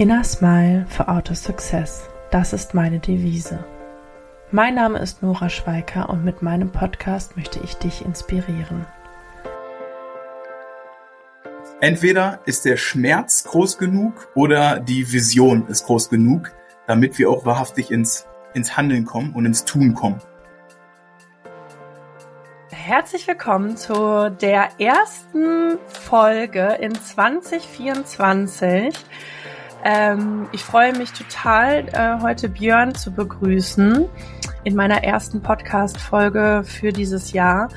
Inner Smile for Auto Success. Das ist meine Devise. Mein Name ist Nora Schweiker und mit meinem Podcast möchte ich dich inspirieren. Entweder ist der Schmerz groß genug oder die Vision ist groß genug, damit wir auch wahrhaftig ins, ins Handeln kommen und ins Tun kommen. Herzlich willkommen zu der ersten Folge in 2024 ähm, ich freue mich total, äh, heute Björn zu begrüßen in meiner ersten Podcast-Folge für dieses Jahr.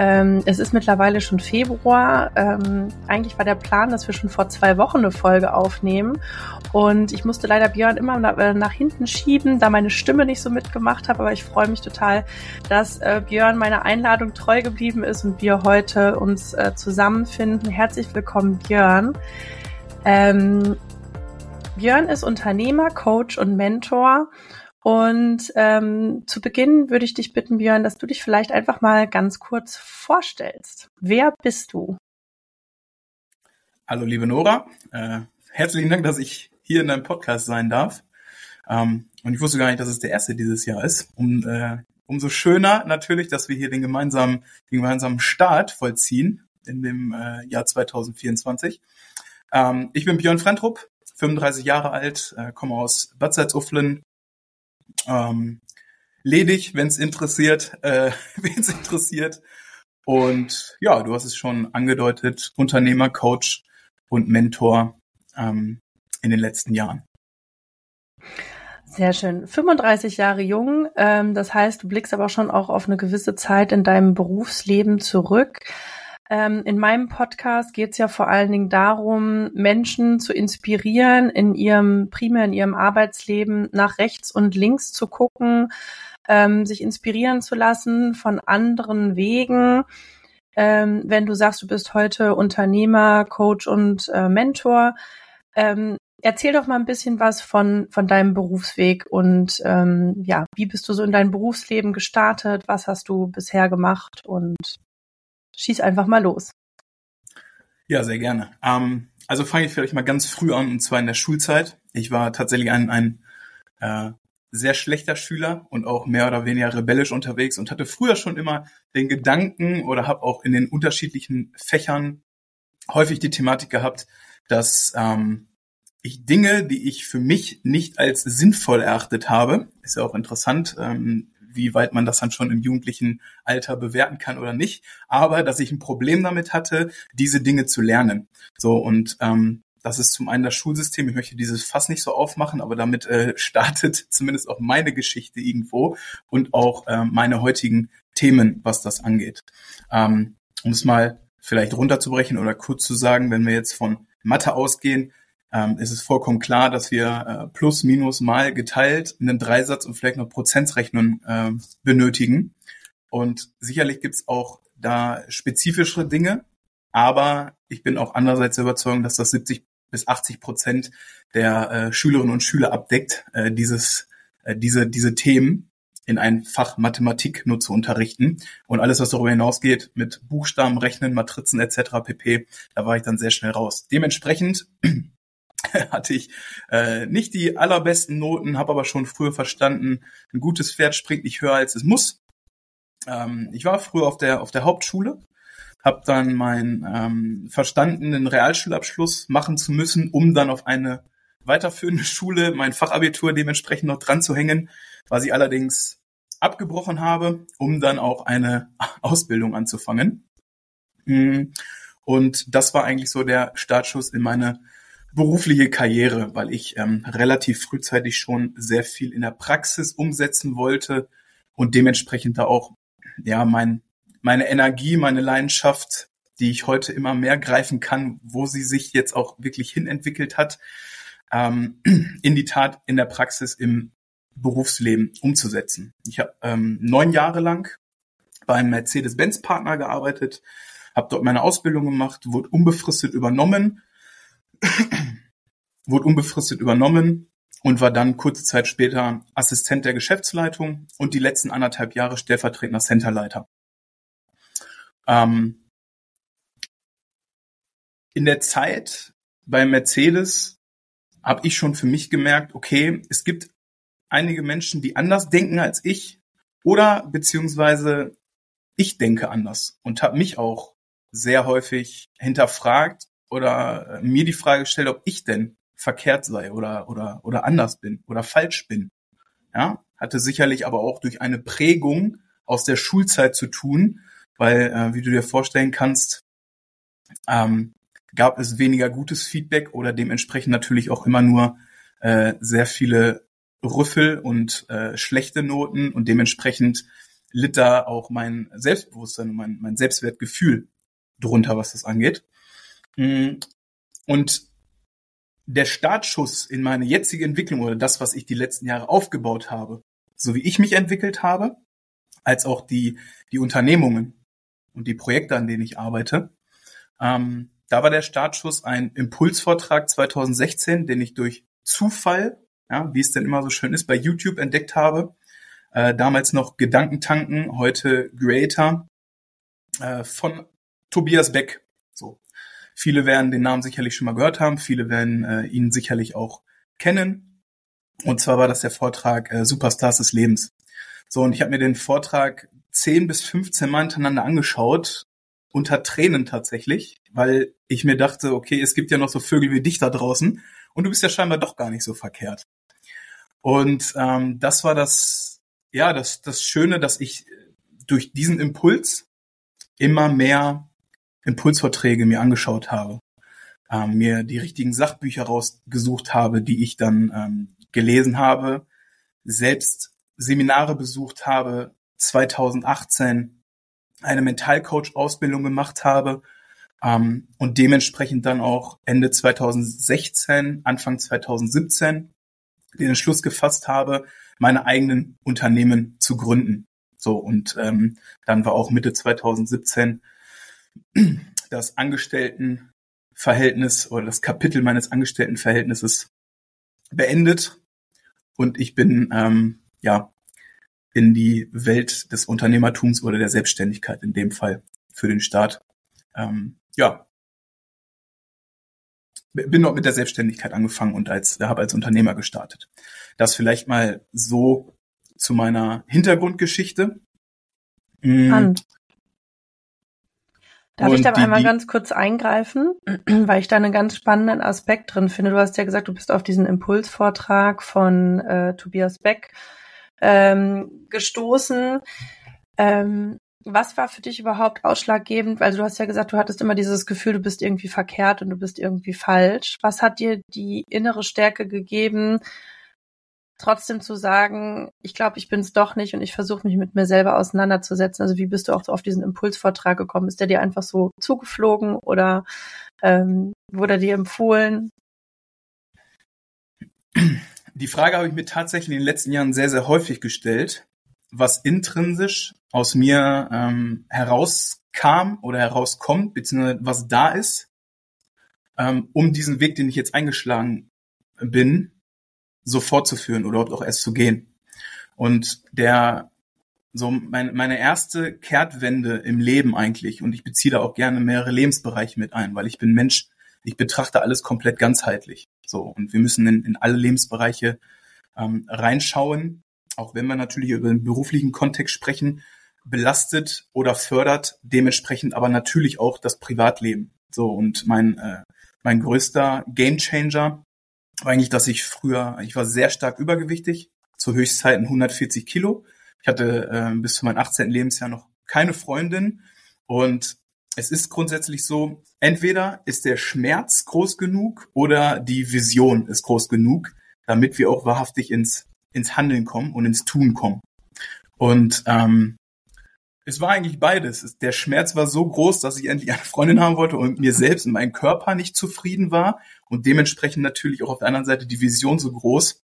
Ähm, es ist mittlerweile schon Februar. Ähm, eigentlich war der Plan, dass wir schon vor zwei Wochen eine Folge aufnehmen. Und ich musste leider Björn immer nach, äh, nach hinten schieben, da meine Stimme nicht so mitgemacht habe. Aber ich freue mich total, dass äh, Björn meiner Einladung treu geblieben ist und wir heute uns äh, zusammenfinden. Herzlich willkommen, Björn. Ähm, Björn ist Unternehmer, Coach und Mentor. Und ähm, zu Beginn würde ich dich bitten, Björn, dass du dich vielleicht einfach mal ganz kurz vorstellst. Wer bist du? Hallo, liebe Nora. Äh, herzlichen Dank, dass ich hier in deinem Podcast sein darf. Ähm, und ich wusste gar nicht, dass es der erste dieses Jahr ist. Um, äh, umso schöner natürlich, dass wir hier den gemeinsamen, den gemeinsamen Start vollziehen in dem äh, Jahr 2024. Ähm, ich bin Björn Frentrup, 35 Jahre alt, äh, komme aus Bad Salzuflen, ähm, ledig, wenn es interessiert, äh, wen es interessiert. Und ja, du hast es schon angedeutet, Unternehmer, Coach und Mentor ähm, in den letzten Jahren. Sehr schön. 35 Jahre jung, ähm, das heißt, du blickst aber schon auch auf eine gewisse Zeit in deinem Berufsleben zurück. Ähm, in meinem Podcast geht es ja vor allen Dingen darum, Menschen zu inspirieren, in ihrem, primär in ihrem Arbeitsleben nach rechts und links zu gucken, ähm, sich inspirieren zu lassen von anderen Wegen. Ähm, wenn du sagst, du bist heute Unternehmer, Coach und äh, Mentor, ähm, erzähl doch mal ein bisschen was von, von deinem Berufsweg und ähm, ja, wie bist du so in dein Berufsleben gestartet? Was hast du bisher gemacht und schieß einfach mal los. Ja, sehr gerne. Ähm, also fange ich vielleicht mal ganz früh an, und zwar in der Schulzeit. Ich war tatsächlich ein, ein äh, sehr schlechter Schüler und auch mehr oder weniger rebellisch unterwegs und hatte früher schon immer den Gedanken oder habe auch in den unterschiedlichen Fächern häufig die Thematik gehabt, dass ähm, ich Dinge, die ich für mich nicht als sinnvoll erachtet habe, ist ja auch interessant, ähm, wie weit man das dann schon im jugendlichen Alter bewerten kann oder nicht, aber dass ich ein Problem damit hatte, diese Dinge zu lernen. So und ähm, das ist zum einen das Schulsystem. Ich möchte dieses Fass nicht so aufmachen, aber damit äh, startet zumindest auch meine Geschichte irgendwo und auch äh, meine heutigen Themen, was das angeht. Ähm, um es mal vielleicht runterzubrechen oder kurz zu sagen, wenn wir jetzt von Mathe ausgehen, ähm, ist es vollkommen klar, dass wir äh, plus, minus, mal geteilt einen Dreisatz und vielleicht noch Prozentsrechnung äh, benötigen. Und sicherlich gibt's auch da spezifischere Dinge, aber ich bin auch andererseits überzeugt, dass das 70 bis 80 Prozent der äh, Schülerinnen und Schüler abdeckt, äh, dieses, äh, diese, diese Themen in ein Fach Mathematik nur zu unterrichten. Und alles, was darüber hinausgeht, mit Buchstaben, Rechnen, Matrizen etc. pp., da war ich dann sehr schnell raus. Dementsprechend hatte ich äh, nicht die allerbesten Noten, habe aber schon früher verstanden, ein gutes Pferd springt nicht höher als es muss. Ähm, ich war früher auf der auf der Hauptschule, habe dann meinen ähm, verstandenen Realschulabschluss machen zu müssen, um dann auf eine weiterführende Schule mein Fachabitur dementsprechend noch dran zu hängen, was ich allerdings abgebrochen habe, um dann auch eine Ausbildung anzufangen. Mm, und das war eigentlich so der Startschuss in meine berufliche Karriere, weil ich ähm, relativ frühzeitig schon sehr viel in der Praxis umsetzen wollte und dementsprechend da auch ja mein meine Energie, meine Leidenschaft, die ich heute immer mehr greifen kann, wo sie sich jetzt auch wirklich hinentwickelt hat, ähm, in die Tat in der Praxis im Berufsleben umzusetzen. Ich habe ähm, neun Jahre lang beim Mercedes-Benz-Partner gearbeitet, habe dort meine Ausbildung gemacht, wurde unbefristet übernommen wurde unbefristet übernommen und war dann kurze Zeit später Assistent der Geschäftsleitung und die letzten anderthalb Jahre stellvertretender Centerleiter. Ähm, in der Zeit bei Mercedes habe ich schon für mich gemerkt, okay, es gibt einige Menschen, die anders denken als ich oder beziehungsweise ich denke anders und habe mich auch sehr häufig hinterfragt oder mir die Frage gestellt, ob ich denn verkehrt sei oder oder oder anders bin oder falsch bin. Ja, hatte sicherlich aber auch durch eine Prägung aus der Schulzeit zu tun, weil äh, wie du dir vorstellen kannst, ähm, gab es weniger gutes Feedback oder dementsprechend natürlich auch immer nur äh, sehr viele Rüffel und äh, schlechte Noten und dementsprechend litt da auch mein Selbstbewusstsein und mein, mein Selbstwertgefühl drunter, was das angeht. Mm, und der Startschuss in meine jetzige Entwicklung oder das, was ich die letzten Jahre aufgebaut habe, so wie ich mich entwickelt habe, als auch die, die Unternehmungen und die Projekte, an denen ich arbeite, ähm, da war der Startschuss ein Impulsvortrag 2016, den ich durch Zufall, ja, wie es denn immer so schön ist, bei YouTube entdeckt habe. Äh, damals noch Gedankentanken, heute Creator äh, von Tobias Beck. Viele werden den Namen sicherlich schon mal gehört haben, viele werden äh, ihn sicherlich auch kennen. Und zwar war das der Vortrag äh, Superstars des Lebens. So, und ich habe mir den Vortrag 10 bis 15 Mal hintereinander angeschaut, unter Tränen tatsächlich, weil ich mir dachte, okay, es gibt ja noch so Vögel wie dich da draußen und du bist ja scheinbar doch gar nicht so verkehrt. Und ähm, das war das, ja, das, das Schöne, dass ich durch diesen Impuls immer mehr Impulsvorträge mir angeschaut habe, ähm, mir die richtigen Sachbücher rausgesucht habe, die ich dann ähm, gelesen habe, selbst Seminare besucht habe, 2018 eine Mentalcoach-Ausbildung gemacht habe ähm, und dementsprechend dann auch Ende 2016, Anfang 2017 den Entschluss gefasst habe, meine eigenen Unternehmen zu gründen. So und ähm, dann war auch Mitte 2017 das Angestelltenverhältnis oder das Kapitel meines Angestelltenverhältnisses beendet und ich bin ähm, ja in die Welt des Unternehmertums oder der Selbstständigkeit in dem Fall für den Start ähm, ja, bin dort mit der Selbstständigkeit angefangen und als habe als Unternehmer gestartet. Das vielleicht mal so zu meiner Hintergrundgeschichte. Mhm. Darf und ich da die, einmal ganz kurz eingreifen, weil ich da einen ganz spannenden Aspekt drin finde. Du hast ja gesagt, du bist auf diesen Impulsvortrag von äh, Tobias Beck ähm, gestoßen. Ähm, was war für dich überhaupt ausschlaggebend? Also du hast ja gesagt, du hattest immer dieses Gefühl, du bist irgendwie verkehrt und du bist irgendwie falsch. Was hat dir die innere Stärke gegeben, trotzdem zu sagen, ich glaube, ich bin es doch nicht und ich versuche mich mit mir selber auseinanderzusetzen? Also wie bist du auch auf diesen Impulsvortrag gekommen? Ist der dir einfach so zugeflogen oder ähm, wurde dir empfohlen? Die Frage habe ich mir tatsächlich in den letzten Jahren sehr, sehr häufig gestellt, was intrinsisch aus mir ähm, herauskam oder herauskommt, beziehungsweise was da ist, ähm, um diesen Weg, den ich jetzt eingeschlagen bin, so fortzuführen oder auch erst zu gehen. Und der so mein, meine erste Kehrtwende im Leben eigentlich, und ich beziehe da auch gerne mehrere Lebensbereiche mit ein, weil ich bin Mensch, ich betrachte alles komplett ganzheitlich. So, und wir müssen in, in alle Lebensbereiche ähm, reinschauen, auch wenn wir natürlich über den beruflichen Kontext sprechen, belastet oder fördert dementsprechend aber natürlich auch das Privatleben. So und mein äh, mein größter Gamechanger war eigentlich, dass ich früher, ich war sehr stark übergewichtig, zu Höchstzeiten 140 Kilo. Ich hatte äh, bis zu meinem 18. Lebensjahr noch keine Freundin und es ist grundsätzlich so, entweder ist der Schmerz groß genug oder die Vision ist groß genug, damit wir auch wahrhaftig ins, ins Handeln kommen und ins Tun kommen. Und ähm, es war eigentlich beides. Der Schmerz war so groß, dass ich endlich eine Freundin haben wollte und mir selbst in meinem Körper nicht zufrieden war und dementsprechend natürlich auch auf der anderen Seite die Vision so groß,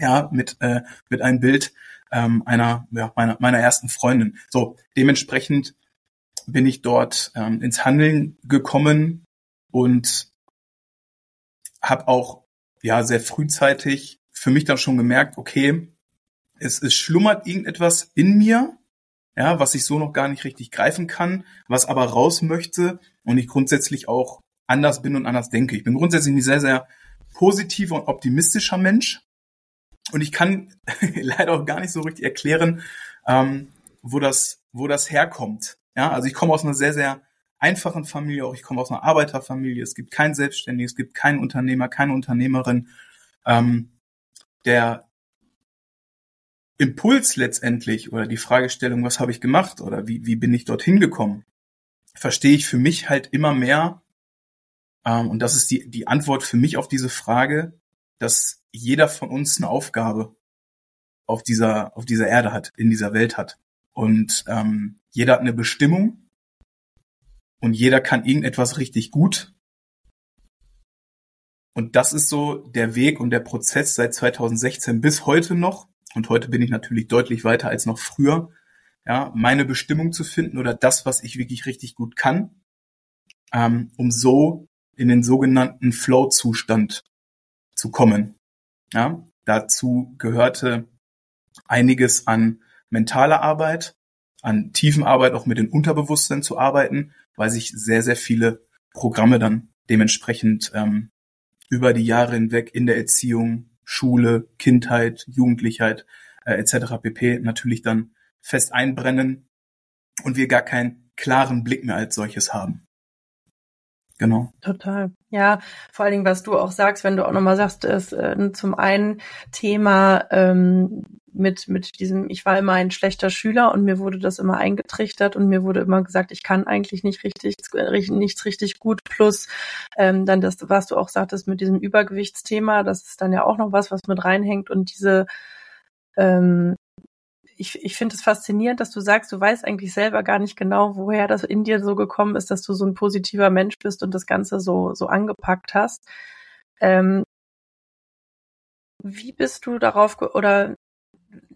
ja, mit äh, mit einem Bild ähm, einer ja, meiner meiner ersten Freundin. So dementsprechend bin ich dort ähm, ins Handeln gekommen und habe auch ja sehr frühzeitig für mich dann schon gemerkt, okay, es, es schlummert irgendetwas in mir, ja, was ich so noch gar nicht richtig greifen kann, was aber raus möchte und ich grundsätzlich auch anders bin und anders denke. Ich bin grundsätzlich ein sehr, sehr positiver und optimistischer Mensch. Und ich kann leider auch gar nicht so richtig erklären, ähm, wo das, wo das herkommt. Ja, also ich komme aus einer sehr, sehr einfachen Familie, auch ich komme aus einer Arbeiterfamilie. Es gibt keinen Selbstständigen, es gibt keinen Unternehmer, keine Unternehmerin. Ähm, der Impuls letztendlich oder die Fragestellung, was habe ich gemacht oder wie, wie bin ich dorthin gekommen, verstehe ich für mich halt immer mehr. Ähm, und das ist die, die Antwort für mich auf diese Frage, dass jeder von uns eine Aufgabe auf dieser, auf dieser Erde hat, in dieser Welt hat. Und ähm, jeder hat eine Bestimmung und jeder kann irgendetwas richtig gut. Und das ist so der Weg und der Prozess seit 2016 bis heute noch. Und heute bin ich natürlich deutlich weiter als noch früher. Ja, meine Bestimmung zu finden oder das, was ich wirklich richtig gut kann, ähm, um so in den sogenannten Flow-Zustand zu kommen. Ja, dazu gehörte einiges an mentaler Arbeit, an tiefen Arbeit auch mit dem Unterbewusstsein zu arbeiten, weil sich sehr, sehr viele Programme dann dementsprechend ähm, über die Jahre hinweg in der Erziehung, Schule, Kindheit, Jugendlichkeit äh, etc. pp. natürlich dann fest einbrennen und wir gar keinen klaren Blick mehr als solches haben. Genau. Total. Ja, vor allen Dingen, was du auch sagst, wenn du auch nochmal sagst, ist äh, zum einen Thema ähm, mit, mit diesem, ich war immer ein schlechter Schüler und mir wurde das immer eingetrichtert und mir wurde immer gesagt, ich kann eigentlich nicht richtig, nichts richtig gut. Plus ähm, dann das, was du auch sagtest mit diesem Übergewichtsthema, das ist dann ja auch noch was, was mit reinhängt und diese ähm, ich, ich finde es faszinierend, dass du sagst, du weißt eigentlich selber gar nicht genau, woher das in dir so gekommen ist, dass du so ein positiver Mensch bist und das Ganze so, so angepackt hast. Ähm, wie bist du darauf, oder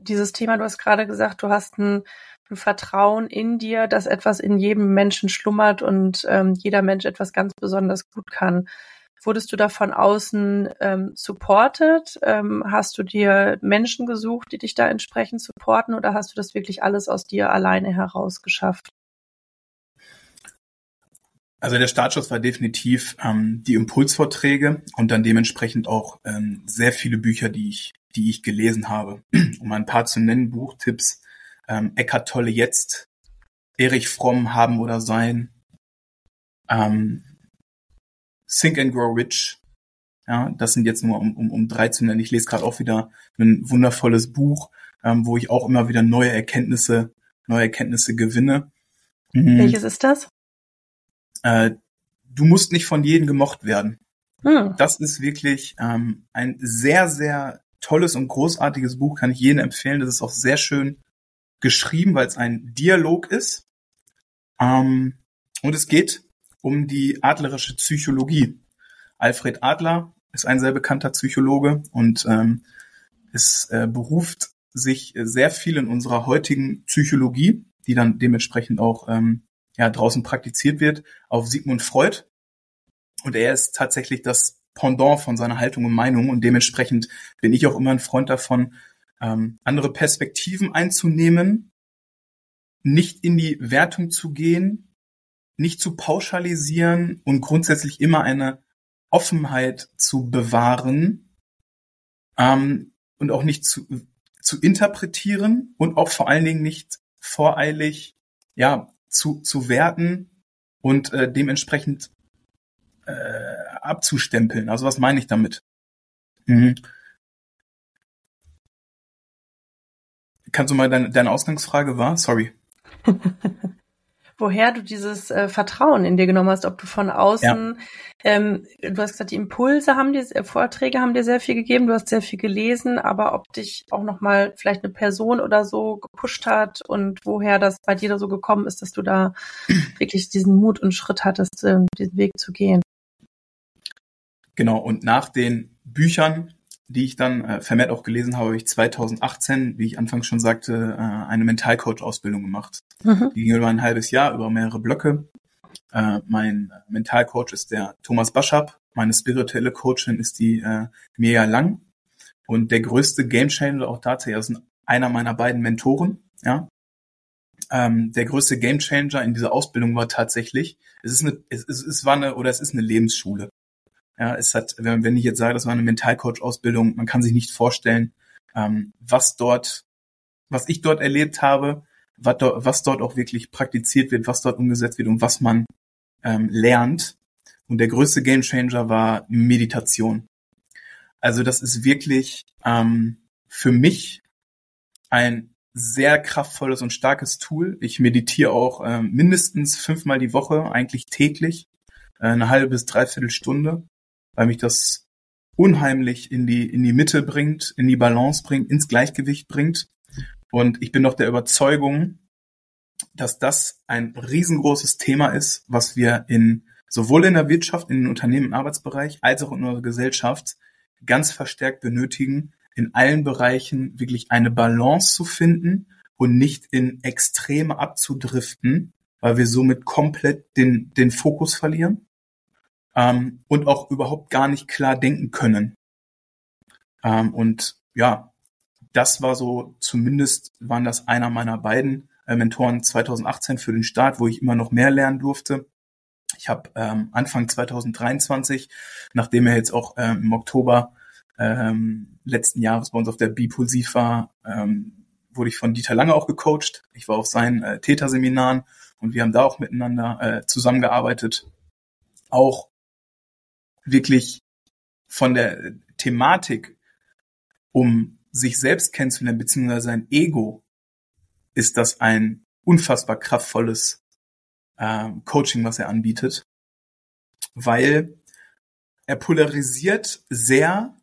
dieses Thema, du hast gerade gesagt, du hast ein, ein Vertrauen in dir, dass etwas in jedem Menschen schlummert und ähm, jeder Mensch etwas ganz besonders gut kann. Wurdest du da von außen ähm, supported? Ähm, hast du dir Menschen gesucht, die dich da entsprechend supporten oder hast du das wirklich alles aus dir alleine heraus geschafft? Also der Startschuss war definitiv ähm, die Impulsvorträge und dann dementsprechend auch ähm, sehr viele Bücher, die ich, die ich gelesen habe. Um ein paar zu nennen, Buchtipps, ähm, Eckart Tolle jetzt, Erich Fromm haben oder sein, ähm, Think and Grow Rich. Ja, das sind jetzt nur um, um, um drei zu nennen. Ich lese gerade auch wieder ein wundervolles Buch, ähm, wo ich auch immer wieder neue Erkenntnisse, neue Erkenntnisse gewinne. Mhm. Welches ist das? Äh, du musst nicht von jedem gemocht werden. Hm. Das ist wirklich ähm, ein sehr, sehr tolles und großartiges Buch, kann ich jedem empfehlen. Das ist auch sehr schön geschrieben, weil es ein Dialog ist. Ähm, und es geht um die adlerische Psychologie. Alfred Adler ist ein sehr bekannter Psychologe und ähm, es äh, beruft sich sehr viel in unserer heutigen Psychologie, die dann dementsprechend auch ähm, ja, draußen praktiziert wird, auf Sigmund Freud. Und er ist tatsächlich das Pendant von seiner Haltung und Meinung und dementsprechend bin ich auch immer ein Freund davon, ähm, andere Perspektiven einzunehmen, nicht in die Wertung zu gehen, nicht zu pauschalisieren und grundsätzlich immer eine Offenheit zu bewahren ähm, und auch nicht zu, zu interpretieren und auch vor allen Dingen nicht voreilig ja zu, zu werten und äh, dementsprechend äh, abzustempeln. Also was meine ich damit? Mhm. Kannst du mal deine, deine Ausgangsfrage war? Sorry. woher du dieses äh, Vertrauen in dir genommen hast, ob du von außen, ja. ähm, du hast gesagt, die Impulse haben dir, äh, Vorträge haben dir sehr viel gegeben, du hast sehr viel gelesen, aber ob dich auch nochmal vielleicht eine Person oder so gepusht hat und woher das bei dir da so gekommen ist, dass du da wirklich diesen Mut und Schritt hattest, äh, diesen Weg zu gehen. Genau, und nach den Büchern die ich dann äh, vermehrt auch gelesen habe, habe ich 2018, wie ich anfangs schon sagte, äh, eine Mentalcoach-Ausbildung gemacht. Mhm. Die ging über ein halbes Jahr, über mehrere Blöcke. Äh, mein Mentalcoach ist der Thomas Baschab, meine spirituelle Coachin ist die äh, Mirja Lang und der größte Gamechanger auch tatsächlich ist einer meiner beiden Mentoren, ja. Ähm, der größte Gamechanger in dieser Ausbildung war tatsächlich, es ist eine, es, es, es war eine oder es ist eine Lebensschule. Ja, es hat, wenn, wenn ich jetzt sage, das war eine Mentalcoach-Ausbildung, man kann sich nicht vorstellen, ähm, was dort, was ich dort erlebt habe, was dort, was dort auch wirklich praktiziert wird, was dort umgesetzt wird und was man ähm, lernt. Und der größte Gamechanger war Meditation. Also das ist wirklich ähm, für mich ein sehr kraftvolles und starkes Tool. Ich meditiere auch äh, mindestens fünfmal die Woche, eigentlich täglich, äh, eine halbe bis dreiviertel Stunde, weil mich das unheimlich in die, in die Mitte bringt, in die Balance bringt, ins Gleichgewicht bringt. Und ich bin doch der Überzeugung, dass das ein riesengroßes Thema ist, was wir in sowohl in der Wirtschaft, in den Unternehmen, im Arbeitsbereich, als auch in unserer Gesellschaft ganz verstärkt benötigen, in allen Bereichen wirklich eine Balance zu finden und nicht in Extreme abzudriften, weil wir somit komplett den, den Fokus verlieren ähm, und auch überhaupt gar nicht klar denken können. Ähm, und ja, das war so, zumindest waren das einer meiner beiden äh, Mentoren 2018 für den Start, wo ich immer noch mehr lernen durfte. Ich habe ähm, Anfang 2023, nachdem er jetzt auch ähm, im Oktober ähm, letzten Jahres bei uns auf der Bipulsiv war, ähm, wurde ich von Dieter Lange auch gecoacht. Ich war auf seinen äh, Täterseminaren und wir haben da auch miteinander äh, zusammengearbeitet. Auch wirklich von der Thematik, um sich selbst kennenzulernen, beziehungsweise sein Ego, ist das ein unfassbar kraftvolles äh, Coaching, was er anbietet, weil er polarisiert sehr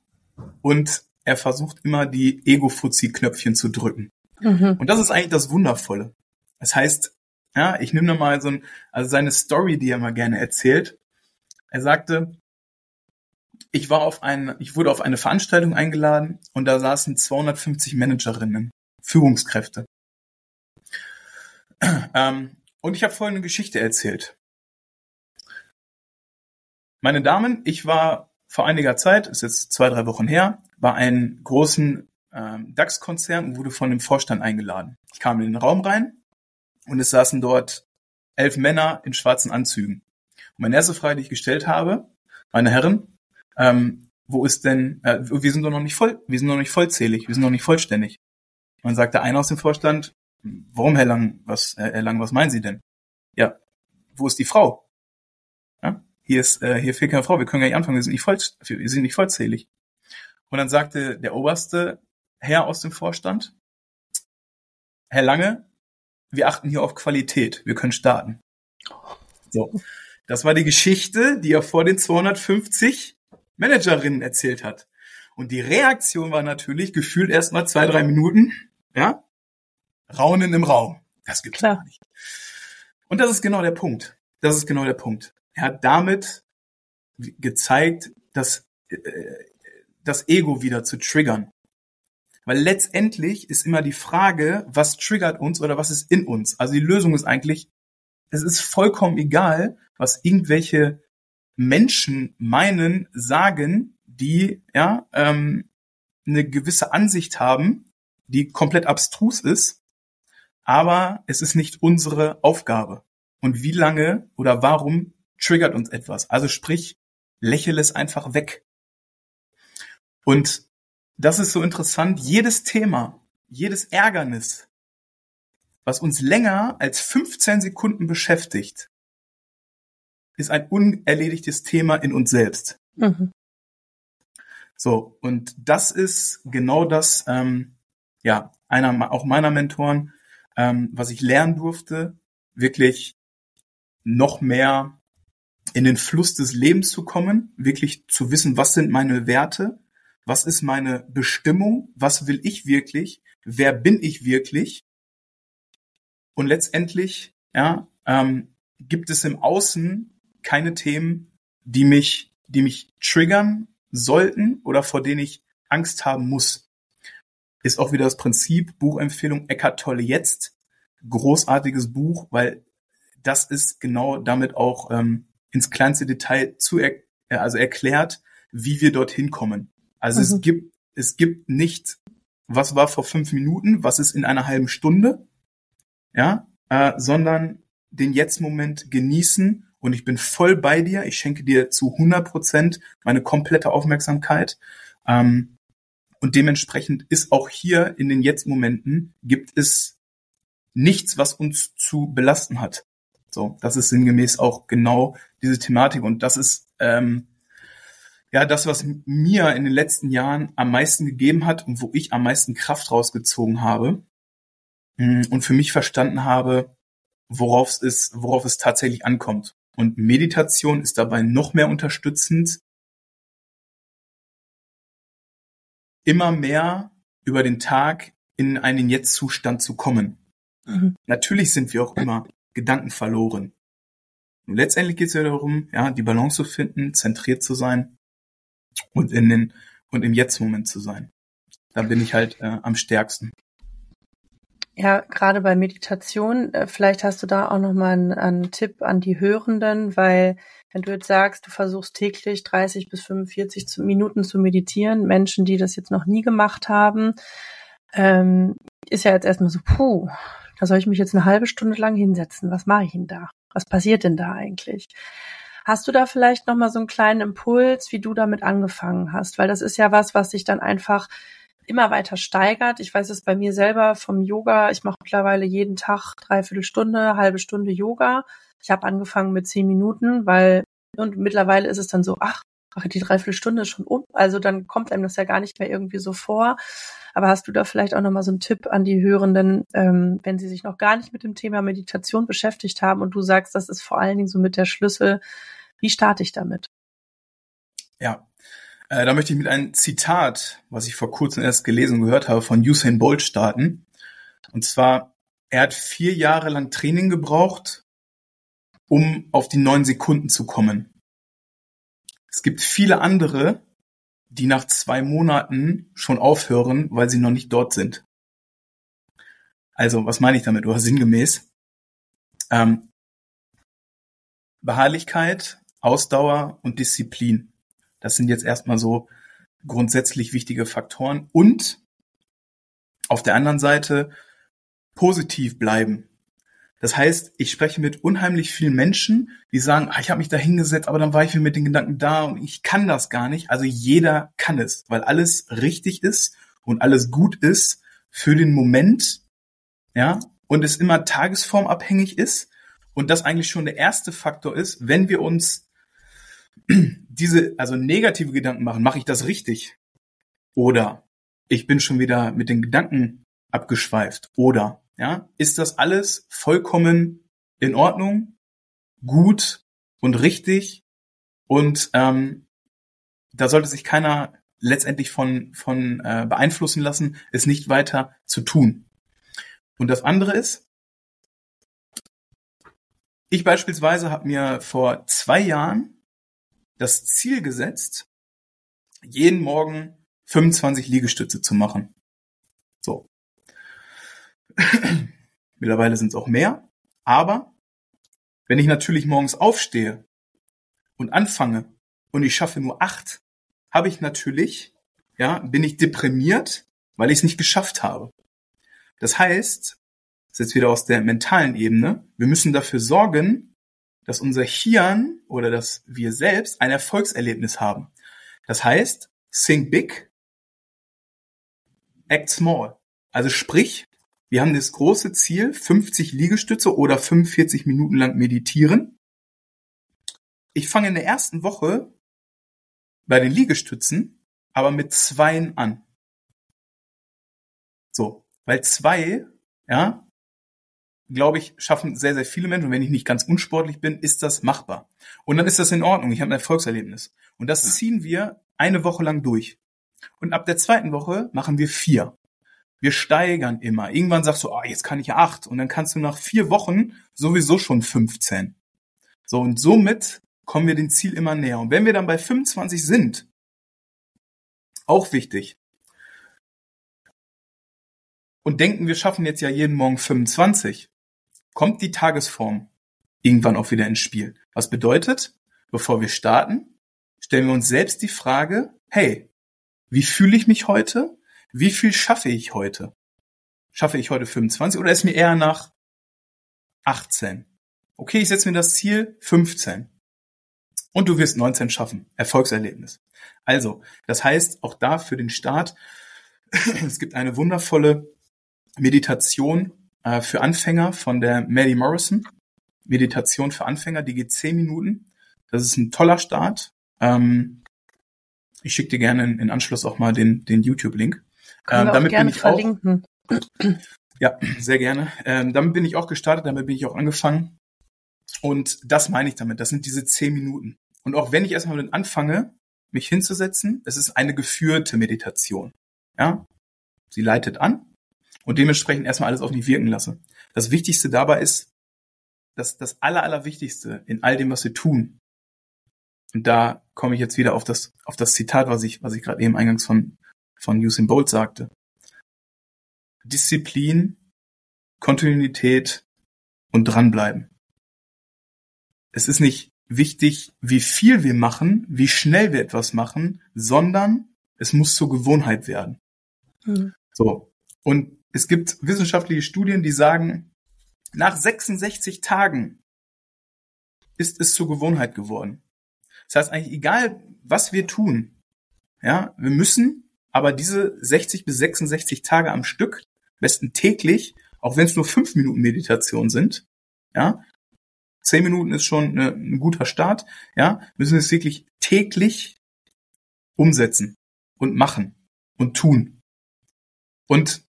und er versucht immer die Ego-Fuzzi-Knöpfchen zu drücken. Mhm. Und das ist eigentlich das Wundervolle. Das heißt, ja, ich nehme mal so ein, also seine Story, die er mal gerne erzählt. Er sagte, ich war auf eine, ich wurde auf eine Veranstaltung eingeladen und da saßen 250 Managerinnen, Führungskräfte. Ähm, und ich habe folgende Geschichte erzählt. Meine Damen, ich war vor einiger Zeit, ist jetzt zwei, drei Wochen her, bei einem großen ähm, DAX-Konzern und wurde von dem Vorstand eingeladen. Ich kam in den Raum rein und es saßen dort elf Männer in schwarzen Anzügen. Und meine erste Frage, die ich gestellt habe, meine Herren, ähm, wo ist denn, äh, wir sind doch noch nicht voll, wir sind noch nicht vollzählig, wir sind noch nicht vollständig. Und dann sagte einer aus dem Vorstand, warum Herr Lang, was, Herr Lang, was meinen Sie denn? Ja, wo ist die Frau? Ja? hier ist, äh, hier fehlt keine Frau, wir können gar nicht anfangen, wir sind nicht, voll, wir sind nicht vollzählig. Und dann sagte der oberste Herr aus dem Vorstand, Herr Lange, wir achten hier auf Qualität, wir können starten. So. Das war die Geschichte, die er vor den 250 Managerinnen erzählt hat. Und die Reaktion war natürlich gefühlt erst mal zwei, drei Minuten, ja, Raunen im Raum. Das gibt's Klar. gar nicht. Und das ist genau der Punkt. Das ist genau der Punkt. Er hat damit gezeigt, dass äh, das Ego wieder zu triggern. Weil letztendlich ist immer die Frage, was triggert uns oder was ist in uns. Also die Lösung ist eigentlich, es ist vollkommen egal, was irgendwelche Menschen meinen, sagen, die ja ähm, eine gewisse Ansicht haben, die komplett abstrus ist, aber es ist nicht unsere Aufgabe. Und wie lange oder warum triggert uns etwas. Also sprich, lächel es einfach weg. Und das ist so interessant. Jedes Thema, jedes Ärgernis, was uns länger als 15 Sekunden beschäftigt, ist ein unerledigtes Thema in uns selbst. Mhm. So, und das ist genau das, ähm, ja, einer auch meiner Mentoren, ähm, was ich lernen durfte, wirklich noch mehr in den Fluss des Lebens zu kommen, wirklich zu wissen, was sind meine Werte, was ist meine Bestimmung, was will ich wirklich, wer bin ich wirklich. Und letztendlich, ja, ähm, gibt es im Außen keine Themen, die mich, die mich triggern sollten oder vor denen ich Angst haben muss. Ist auch wieder das Prinzip, Buchempfehlung Eckart Tolle jetzt. Großartiges Buch, weil das ist genau damit auch ähm, ins kleinste Detail zu er, äh, also erklärt, wie wir dorthin kommen. Also mhm. es gibt es gibt nicht, was war vor fünf Minuten, was ist in einer halben Stunde, ja, äh, sondern den Jetzt-Moment genießen und ich bin voll bei dir. Ich schenke dir zu 100 Prozent meine komplette Aufmerksamkeit. Ähm, und dementsprechend ist auch hier in den Jetzt-Momenten gibt es nichts, was uns zu belasten hat. So, das ist sinngemäß auch genau diese Thematik und das ist ähm, ja das, was mir in den letzten Jahren am meisten gegeben hat und wo ich am meisten Kraft rausgezogen habe mm, und für mich verstanden habe, worauf es ist, worauf es tatsächlich ankommt. Und Meditation ist dabei noch mehr unterstützend, immer mehr über den Tag in einen Jetzt-Zustand zu kommen. Mhm. Natürlich sind wir auch immer Gedanken verloren. Und letztendlich geht es ja darum, ja, die Balance zu finden, zentriert zu sein und in den und im Jetzt-Moment zu sein. Da bin ich halt äh, am stärksten. Ja, gerade bei Meditation, äh, vielleicht hast du da auch nochmal einen, einen Tipp an die Hörenden, weil wenn du jetzt sagst, du versuchst täglich 30 bis 45 Minuten zu meditieren, Menschen, die das jetzt noch nie gemacht haben, ähm, ist ja jetzt erstmal so, puh, da soll ich mich jetzt eine halbe Stunde lang hinsetzen. Was mache ich denn da? Was passiert denn da eigentlich? Hast du da vielleicht nochmal so einen kleinen Impuls, wie du damit angefangen hast? Weil das ist ja was, was sich dann einfach immer weiter steigert. Ich weiß es bei mir selber vom Yoga. Ich mache mittlerweile jeden Tag dreiviertel Stunde, halbe Stunde Yoga. Ich habe angefangen mit zehn Minuten, weil und mittlerweile ist es dann so, ach, die Dreiviertelstunde ist schon um. Also dann kommt einem das ja gar nicht mehr irgendwie so vor. Aber hast du da vielleicht auch nochmal so einen Tipp an die Hörenden, ähm, wenn sie sich noch gar nicht mit dem Thema Meditation beschäftigt haben und du sagst, das ist vor allen Dingen so mit der Schlüssel. Wie starte ich damit? Ja, äh, da möchte ich mit einem Zitat, was ich vor kurzem erst gelesen und gehört habe, von Usain Bolt starten. Und zwar, er hat vier Jahre lang Training gebraucht, um auf die neun Sekunden zu kommen. Es gibt viele andere, die nach zwei Monaten schon aufhören, weil sie noch nicht dort sind. Also, was meine ich damit? Oder sinngemäß? Ähm, Beharrlichkeit, Ausdauer und Disziplin. Das sind jetzt erstmal so grundsätzlich wichtige Faktoren. Und auf der anderen Seite positiv bleiben. Das heißt, ich spreche mit unheimlich vielen Menschen, die sagen, ah, ich habe mich da hingesetzt, aber dann war ich mir mit den Gedanken da und ich kann das gar nicht. Also jeder kann es, weil alles richtig ist und alles gut ist für den Moment, ja, und es immer tagesformabhängig ist und das eigentlich schon der erste Faktor ist, wenn wir uns diese, also negative Gedanken machen, mache ich das richtig? Oder ich bin schon wieder mit den Gedanken abgeschweift. Oder, ja, ist das alles vollkommen in Ordnung, gut und richtig? Und ähm, da sollte sich keiner letztendlich von, von äh, beeinflussen lassen, es nicht weiter zu tun. Und das andere ist, ich beispielsweise habe mir vor zwei Jahren das Ziel gesetzt, jeden Morgen 25 Liegestütze zu machen. So. Mittlerweile sind es auch mehr, aber wenn ich natürlich morgens aufstehe und anfange und ich schaffe nur acht, habe ich natürlich, ja, bin ich deprimiert, weil ich es nicht geschafft habe. Das heißt, das ist jetzt wieder aus der mentalen Ebene, wir müssen dafür sorgen, dass unser Hirn oder dass wir selbst ein Erfolgserlebnis haben. Das heißt, think big, act small. Also sprich, wir haben das große Ziel, 50 Liegestütze oder 45 Minuten lang meditieren. Ich fange in der ersten Woche bei den Liegestützen aber mit zweien an. So, weil zwei, ja, glaube ich, schaffen sehr, sehr viele Menschen. Und wenn ich nicht ganz unsportlich bin, ist das machbar. Und dann ist das in Ordnung. Ich habe ein Erfolgserlebnis. Und das ziehen wir eine Woche lang durch. Und ab der zweiten Woche machen wir vier. Wir steigern immer. Irgendwann sagst du, oh, jetzt kann ich acht. Und dann kannst du nach vier Wochen sowieso schon 15. So, und somit kommen wir dem Ziel immer näher. Und wenn wir dann bei 25 sind, auch wichtig, und denken, wir schaffen jetzt ja jeden Morgen 25, kommt die Tagesform irgendwann auch wieder ins Spiel. Was bedeutet, bevor wir starten, stellen wir uns selbst die Frage, hey, wie fühle ich mich heute? Wie viel schaffe ich heute? Schaffe ich heute 25 oder ist mir eher nach 18? Okay, ich setze mir das Ziel 15. Und du wirst 19 schaffen. Erfolgserlebnis. Also, das heißt, auch da für den Start, es gibt eine wundervolle Meditation äh, für Anfänger von der Maddie Morrison. Meditation für Anfänger, die geht 10 Minuten. Das ist ein toller Start. Ähm, ich schicke dir gerne in, in, Anschluss auch mal den, den YouTube-Link. Ähm, damit bin ich verlinken. auch. Ja, sehr gerne. Ähm, damit bin ich auch gestartet, damit bin ich auch angefangen. Und das meine ich damit. Das sind diese zehn Minuten. Und auch wenn ich erstmal damit anfange, mich hinzusetzen, es ist eine geführte Meditation. Ja? Sie leitet an und dementsprechend erstmal alles auf mich wirken lasse. Das Wichtigste dabei ist, dass das Aller, Allerwichtigste in all dem, was wir tun, und da komme ich jetzt wieder auf das, auf das Zitat, was ich, was ich gerade eben eingangs von, von Usain Bolt sagte. Disziplin, Kontinuität und dranbleiben. Es ist nicht wichtig, wie viel wir machen, wie schnell wir etwas machen, sondern es muss zur Gewohnheit werden. Mhm. So. Und es gibt wissenschaftliche Studien, die sagen, nach 66 Tagen ist es zur Gewohnheit geworden. Das heißt eigentlich, egal was wir tun, ja, wir müssen aber diese 60 bis 66 Tage am Stück, besten täglich, auch wenn es nur fünf Minuten Meditation sind, ja, zehn Minuten ist schon eine, ein guter Start, ja, müssen wir es wirklich täglich umsetzen und machen und tun. Und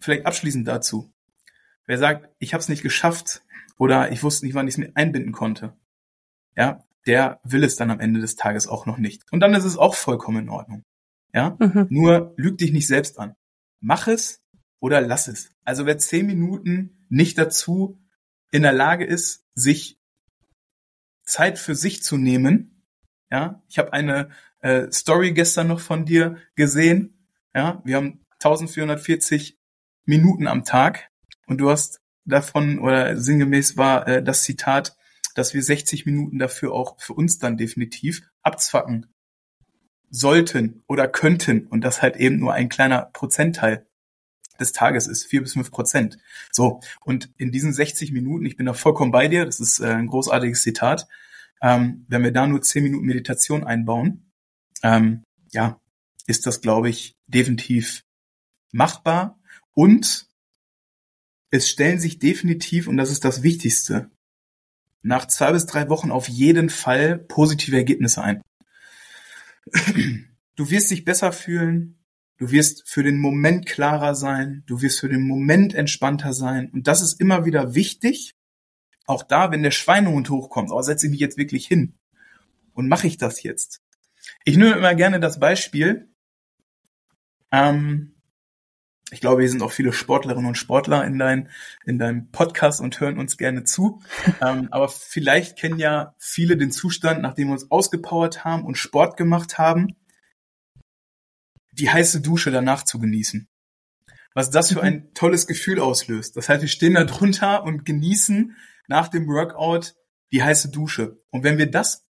vielleicht abschließend dazu, wer sagt, ich habe es nicht geschafft oder ich wusste nicht, wann ich es mir einbinden konnte, ja, der will es dann am Ende des Tages auch noch nicht. Und dann ist es auch vollkommen in Ordnung. Ja, mhm. nur lüg dich nicht selbst an. Mach es oder lass es. Also wer zehn Minuten nicht dazu in der Lage ist, sich Zeit für sich zu nehmen. Ja, ich habe eine äh, Story gestern noch von dir gesehen. Ja, wir haben 1440 Minuten am Tag. Und du hast davon oder sinngemäß war äh, das Zitat, dass wir 60 Minuten dafür auch für uns dann definitiv abzwacken sollten oder könnten. Und das halt eben nur ein kleiner Prozentteil des Tages ist, vier bis fünf Prozent. So, und in diesen 60 Minuten, ich bin da vollkommen bei dir, das ist äh, ein großartiges Zitat, ähm, wenn wir da nur zehn Minuten Meditation einbauen, ähm, ja, ist das, glaube ich, definitiv machbar und es stellen sich definitiv, und das ist das Wichtigste, nach zwei bis drei Wochen auf jeden Fall positive Ergebnisse ein. Du wirst dich besser fühlen, Du wirst für den Moment klarer sein, du wirst für den Moment entspannter sein. Und das ist immer wieder wichtig. Auch da, wenn der Schweinehund hochkommt, oh, setze ich mich jetzt wirklich hin. Und mache ich das jetzt? Ich nehme immer gerne das Beispiel. Ähm, ich glaube, hier sind auch viele Sportlerinnen und Sportler in, dein, in deinem Podcast und hören uns gerne zu. ähm, aber vielleicht kennen ja viele den Zustand, nachdem wir uns ausgepowert haben und Sport gemacht haben die heiße Dusche danach zu genießen. Was das für mhm. ein tolles Gefühl auslöst. Das heißt, wir stehen da drunter und genießen nach dem Workout die heiße Dusche. Und wenn wir das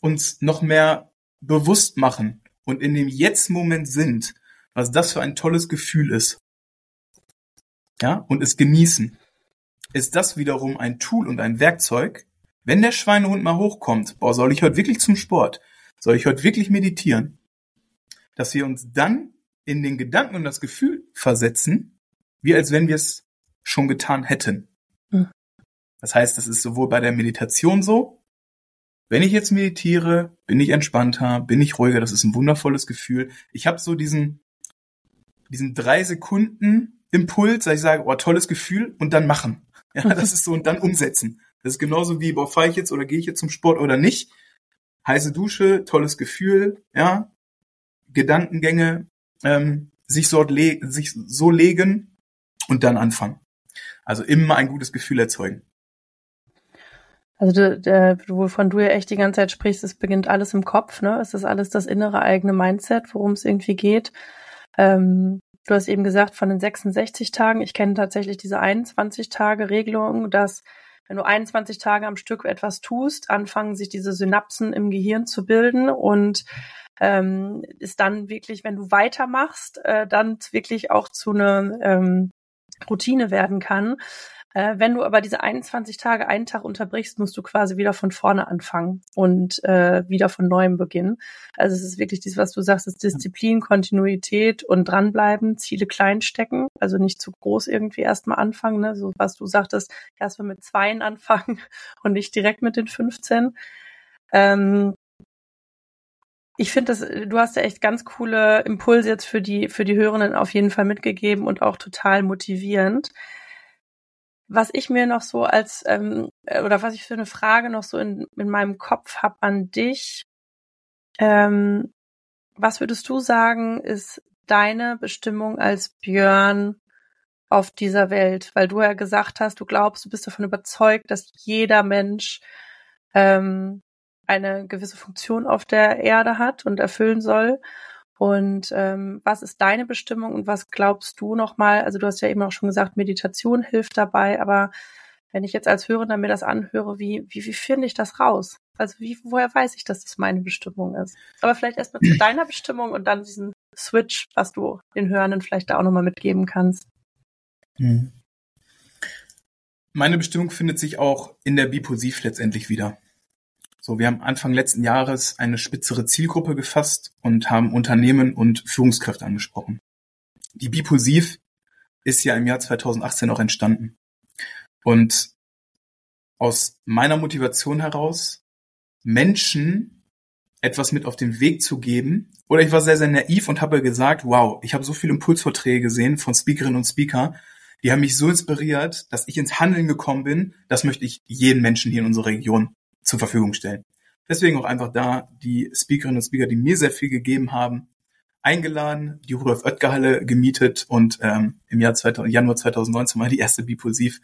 uns noch mehr bewusst machen und in dem Jetzt-Moment sind, was das für ein tolles Gefühl ist, ja, und es genießen, ist das wiederum ein Tool und ein Werkzeug, wenn der Schweinehund mal hochkommt, boah, soll ich heute wirklich zum Sport? Soll ich heute wirklich meditieren? dass wir uns dann in den Gedanken und das Gefühl versetzen, wie als wenn wir es schon getan hätten. Mhm. Das heißt, das ist sowohl bei der Meditation so, wenn ich jetzt meditiere, bin ich entspannter, bin ich ruhiger, das ist ein wundervolles Gefühl. Ich habe so diesen, diesen drei Sekunden Impuls, dass ich sage, oh, tolles Gefühl und dann machen. Ja, das ist so und dann umsetzen. Das ist genauso wie, boah, fahre ich jetzt oder gehe ich jetzt zum Sport oder nicht. Heiße Dusche, tolles Gefühl, ja, Gedankengänge ähm, sich, so le sich so legen und dann anfangen. Also immer ein gutes Gefühl erzeugen. Also du, der, wovon du ja echt die ganze Zeit sprichst, es beginnt alles im Kopf, ne? Es ist alles das innere eigene Mindset, worum es irgendwie geht. Ähm, du hast eben gesagt, von den 66 Tagen, ich kenne tatsächlich diese 21 Tage Regelung, dass wenn du 21 Tage am Stück etwas tust, anfangen sich diese Synapsen im Gehirn zu bilden und ähm, ist dann wirklich, wenn du weitermachst, äh, dann wirklich auch zu einer ähm, Routine werden kann. Äh, wenn du aber diese 21 Tage einen Tag unterbrichst, musst du quasi wieder von vorne anfangen und äh, wieder von neuem beginnen. Also es ist wirklich dies, was du sagst, ist Disziplin, Kontinuität und dranbleiben, Ziele klein stecken, also nicht zu groß irgendwie erstmal anfangen, ne? so was du sagtest, erstmal mit zweien anfangen und nicht direkt mit den 15. Ähm, ich finde, das, du hast ja echt ganz coole Impulse jetzt für die, für die Hörenden auf jeden Fall mitgegeben und auch total motivierend. Was ich mir noch so als, ähm, oder was ich für eine Frage noch so in, in meinem Kopf habe an dich, ähm, was würdest du sagen, ist deine Bestimmung als Björn auf dieser Welt? Weil du ja gesagt hast, du glaubst, du bist davon überzeugt, dass jeder Mensch ähm, eine gewisse Funktion auf der Erde hat und erfüllen soll. Und ähm, was ist deine Bestimmung und was glaubst du nochmal? Also du hast ja eben auch schon gesagt, Meditation hilft dabei, aber wenn ich jetzt als Hörender mir das anhöre, wie, wie, wie finde ich das raus? Also wie, woher weiß ich, dass das meine Bestimmung ist? Aber vielleicht erstmal zu deiner Bestimmung und dann diesen Switch, was du den Hörenden vielleicht da auch nochmal mitgeben kannst. Hm. Meine Bestimmung findet sich auch in der Biposiv letztendlich wieder. So, wir haben Anfang letzten Jahres eine spitzere Zielgruppe gefasst und haben Unternehmen und Führungskräfte angesprochen. Die Bipulsiv ist ja im Jahr 2018 auch entstanden. Und aus meiner Motivation heraus, Menschen etwas mit auf den Weg zu geben, oder ich war sehr, sehr naiv und habe gesagt, wow, ich habe so viele Impulsvorträge gesehen von Speakerinnen und Speaker, die haben mich so inspiriert, dass ich ins Handeln gekommen bin, das möchte ich jedem Menschen hier in unserer Region zur Verfügung stellen. Deswegen auch einfach da die Speakerinnen und Speaker, die mir sehr viel gegeben haben, eingeladen, die Rudolf Oetker Halle gemietet und ähm, im Jahr 2000, Januar 2019 war die erste Bipulsiv,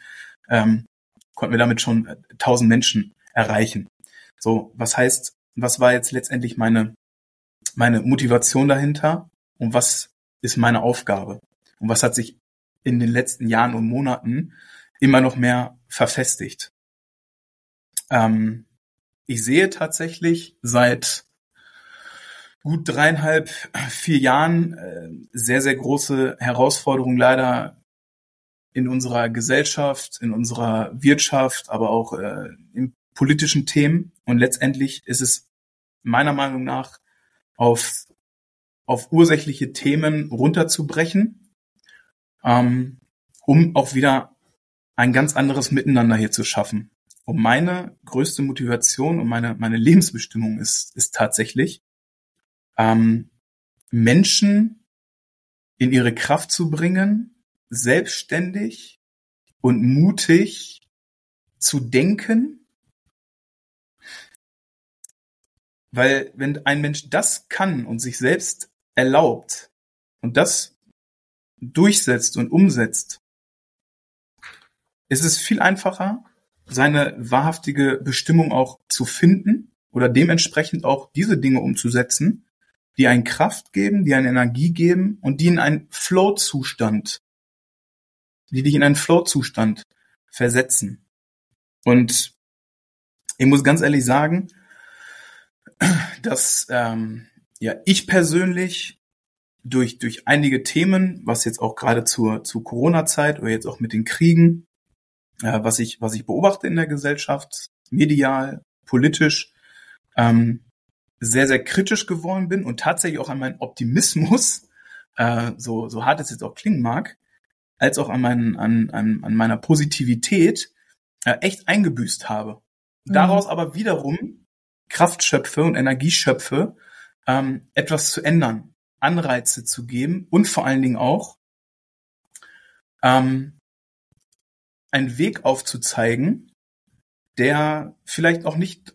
ähm, konnten wir damit schon 1000 äh, Menschen erreichen. So, was heißt, was war jetzt letztendlich meine, meine Motivation dahinter und was ist meine Aufgabe? Und was hat sich in den letzten Jahren und Monaten immer noch mehr verfestigt? Ähm, ich sehe tatsächlich seit gut dreieinhalb, vier Jahren äh, sehr, sehr große Herausforderungen leider in unserer Gesellschaft, in unserer Wirtschaft, aber auch äh, in politischen Themen. Und letztendlich ist es meiner Meinung nach auf, auf ursächliche Themen runterzubrechen, ähm, um auch wieder ein ganz anderes Miteinander hier zu schaffen. Und meine größte Motivation und meine, meine Lebensbestimmung ist, ist tatsächlich, ähm, Menschen in ihre Kraft zu bringen, selbstständig und mutig zu denken. Weil wenn ein Mensch das kann und sich selbst erlaubt und das durchsetzt und umsetzt, ist es viel einfacher, seine wahrhaftige Bestimmung auch zu finden oder dementsprechend auch diese Dinge umzusetzen, die einen Kraft geben, die eine Energie geben und die in einen Flow-Zustand, die dich in einen Flow-Zustand versetzen. Und ich muss ganz ehrlich sagen, dass ähm, ja ich persönlich durch durch einige Themen, was jetzt auch gerade zur zur Corona-Zeit oder jetzt auch mit den Kriegen äh, was ich, was ich beobachte in der Gesellschaft, medial, politisch, ähm, sehr, sehr kritisch geworden bin und tatsächlich auch an meinen Optimismus, äh, so, so hart es jetzt auch klingen mag, als auch an, meinen, an, an, an meiner Positivität äh, echt eingebüßt habe. Mhm. Daraus aber wiederum Kraft schöpfe und Energie schöpfe, ähm, etwas zu ändern, Anreize zu geben und vor allen Dingen auch ähm, einen Weg aufzuzeigen, der vielleicht auch nicht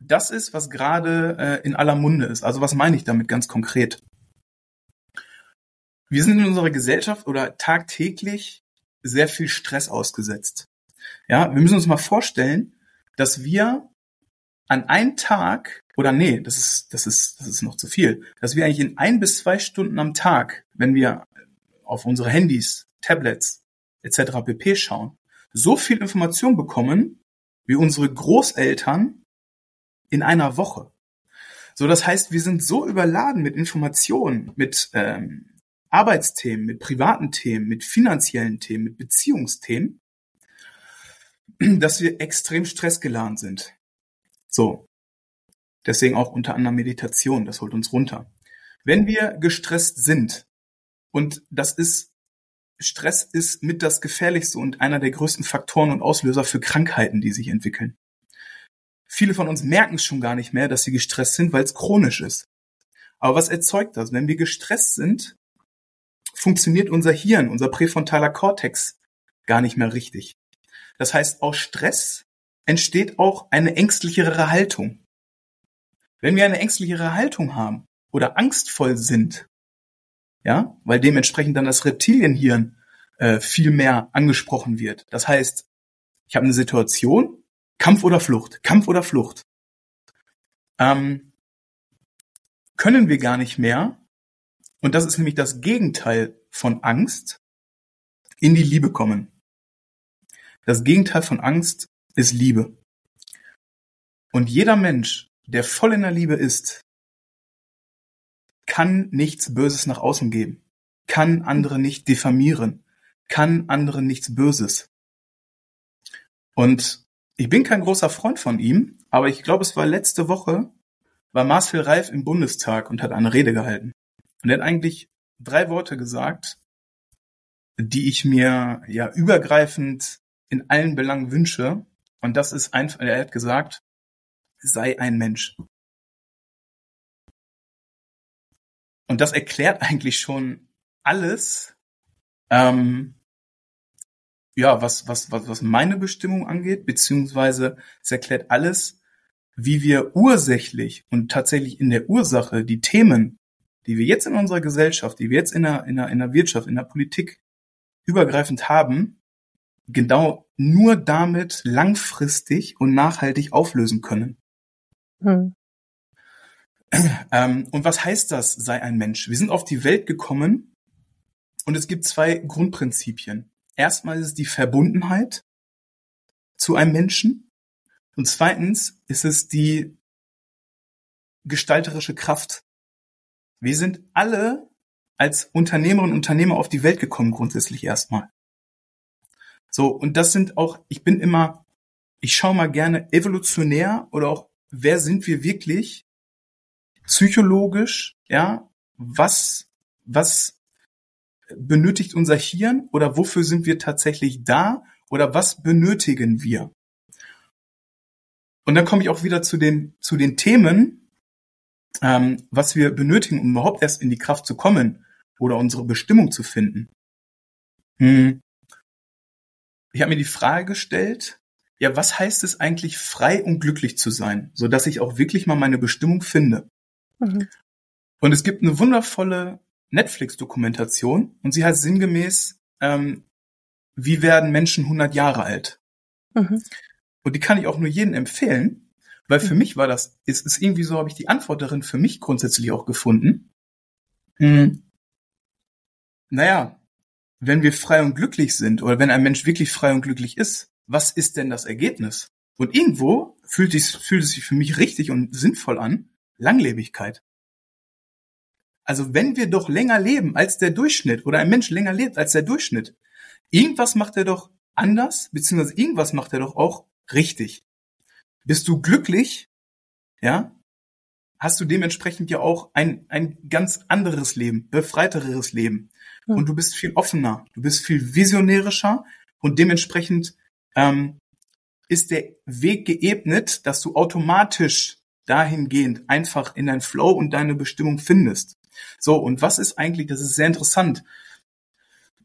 das ist, was gerade äh, in aller Munde ist. Also was meine ich damit ganz konkret? Wir sind in unserer Gesellschaft oder tagtäglich sehr viel Stress ausgesetzt. Ja, wir müssen uns mal vorstellen, dass wir an einem Tag oder nee, das ist das ist das ist noch zu viel, dass wir eigentlich in ein bis zwei Stunden am Tag, wenn wir auf unsere Handys, Tablets, etc. pp. schauen, so viel Information bekommen wie unsere Großeltern in einer Woche. So, das heißt, wir sind so überladen mit Informationen, mit ähm, Arbeitsthemen, mit privaten Themen, mit finanziellen Themen, mit Beziehungsthemen, dass wir extrem stressgeladen sind. So. Deswegen auch unter anderem Meditation, das holt uns runter. Wenn wir gestresst sind, und das ist, Stress ist mit das gefährlichste und einer der größten Faktoren und Auslöser für Krankheiten, die sich entwickeln. Viele von uns merken es schon gar nicht mehr, dass sie gestresst sind, weil es chronisch ist. Aber was erzeugt das? Wenn wir gestresst sind, funktioniert unser Hirn, unser präfrontaler Kortex gar nicht mehr richtig. Das heißt, aus Stress entsteht auch eine ängstlichere Haltung. Wenn wir eine ängstlichere Haltung haben oder angstvoll sind, ja, weil dementsprechend dann das Reptilienhirn äh, viel mehr angesprochen wird. Das heißt, ich habe eine Situation, Kampf oder Flucht, Kampf oder Flucht. Ähm, können wir gar nicht mehr, und das ist nämlich das Gegenteil von Angst, in die Liebe kommen. Das Gegenteil von Angst ist Liebe. Und jeder Mensch, der voll in der Liebe ist, kann nichts Böses nach außen geben, kann andere nicht diffamieren, kann anderen nichts Böses. Und ich bin kein großer Freund von ihm, aber ich glaube, es war letzte Woche, war Marcel Reif im Bundestag und hat eine Rede gehalten. Und er hat eigentlich drei Worte gesagt, die ich mir ja übergreifend in allen Belangen wünsche. Und das ist einfach, er hat gesagt, sei ein Mensch. Und das erklärt eigentlich schon alles, ähm, ja, was, was, was, was meine Bestimmung angeht, beziehungsweise es erklärt alles, wie wir ursächlich und tatsächlich in der Ursache die Themen, die wir jetzt in unserer Gesellschaft, die wir jetzt in der, in der, in der Wirtschaft, in der Politik übergreifend haben, genau nur damit langfristig und nachhaltig auflösen können. Hm. Ähm, und was heißt das, sei ein Mensch? Wir sind auf die Welt gekommen und es gibt zwei Grundprinzipien. Erstmal ist es die Verbundenheit zu einem Menschen und zweitens ist es die gestalterische Kraft. Wir sind alle als Unternehmerinnen und Unternehmer auf die Welt gekommen, grundsätzlich erstmal. So, und das sind auch, ich bin immer, ich schaue mal gerne evolutionär oder auch, wer sind wir wirklich psychologisch, ja, was, was benötigt unser Hirn oder wofür sind wir tatsächlich da oder was benötigen wir? Und dann komme ich auch wieder zu den, zu den Themen, ähm, was wir benötigen, um überhaupt erst in die Kraft zu kommen oder unsere Bestimmung zu finden. Hm. Ich habe mir die Frage gestellt, ja, was heißt es eigentlich, frei und glücklich zu sein, so dass ich auch wirklich mal meine Bestimmung finde? Mhm. Und es gibt eine wundervolle Netflix-Dokumentation und sie heißt sinngemäß, ähm, wie werden Menschen 100 Jahre alt? Mhm. Und die kann ich auch nur jedem empfehlen, weil für mhm. mich war das, ist, ist irgendwie so, habe ich die Antwort darin für mich grundsätzlich auch gefunden. Mhm. Naja, wenn wir frei und glücklich sind oder wenn ein Mensch wirklich frei und glücklich ist, was ist denn das Ergebnis? Und irgendwo fühlt es, fühlt es sich für mich richtig und sinnvoll an, Langlebigkeit. Also wenn wir doch länger leben als der Durchschnitt oder ein Mensch länger lebt als der Durchschnitt, irgendwas macht er doch anders, beziehungsweise irgendwas macht er doch auch richtig. Bist du glücklich, ja, hast du dementsprechend ja auch ein, ein ganz anderes Leben, befreiteres Leben. Hm. Und du bist viel offener, du bist viel visionärischer und dementsprechend ähm, ist der Weg geebnet, dass du automatisch dahingehend einfach in dein Flow und deine Bestimmung findest. So, und was ist eigentlich, das ist sehr interessant.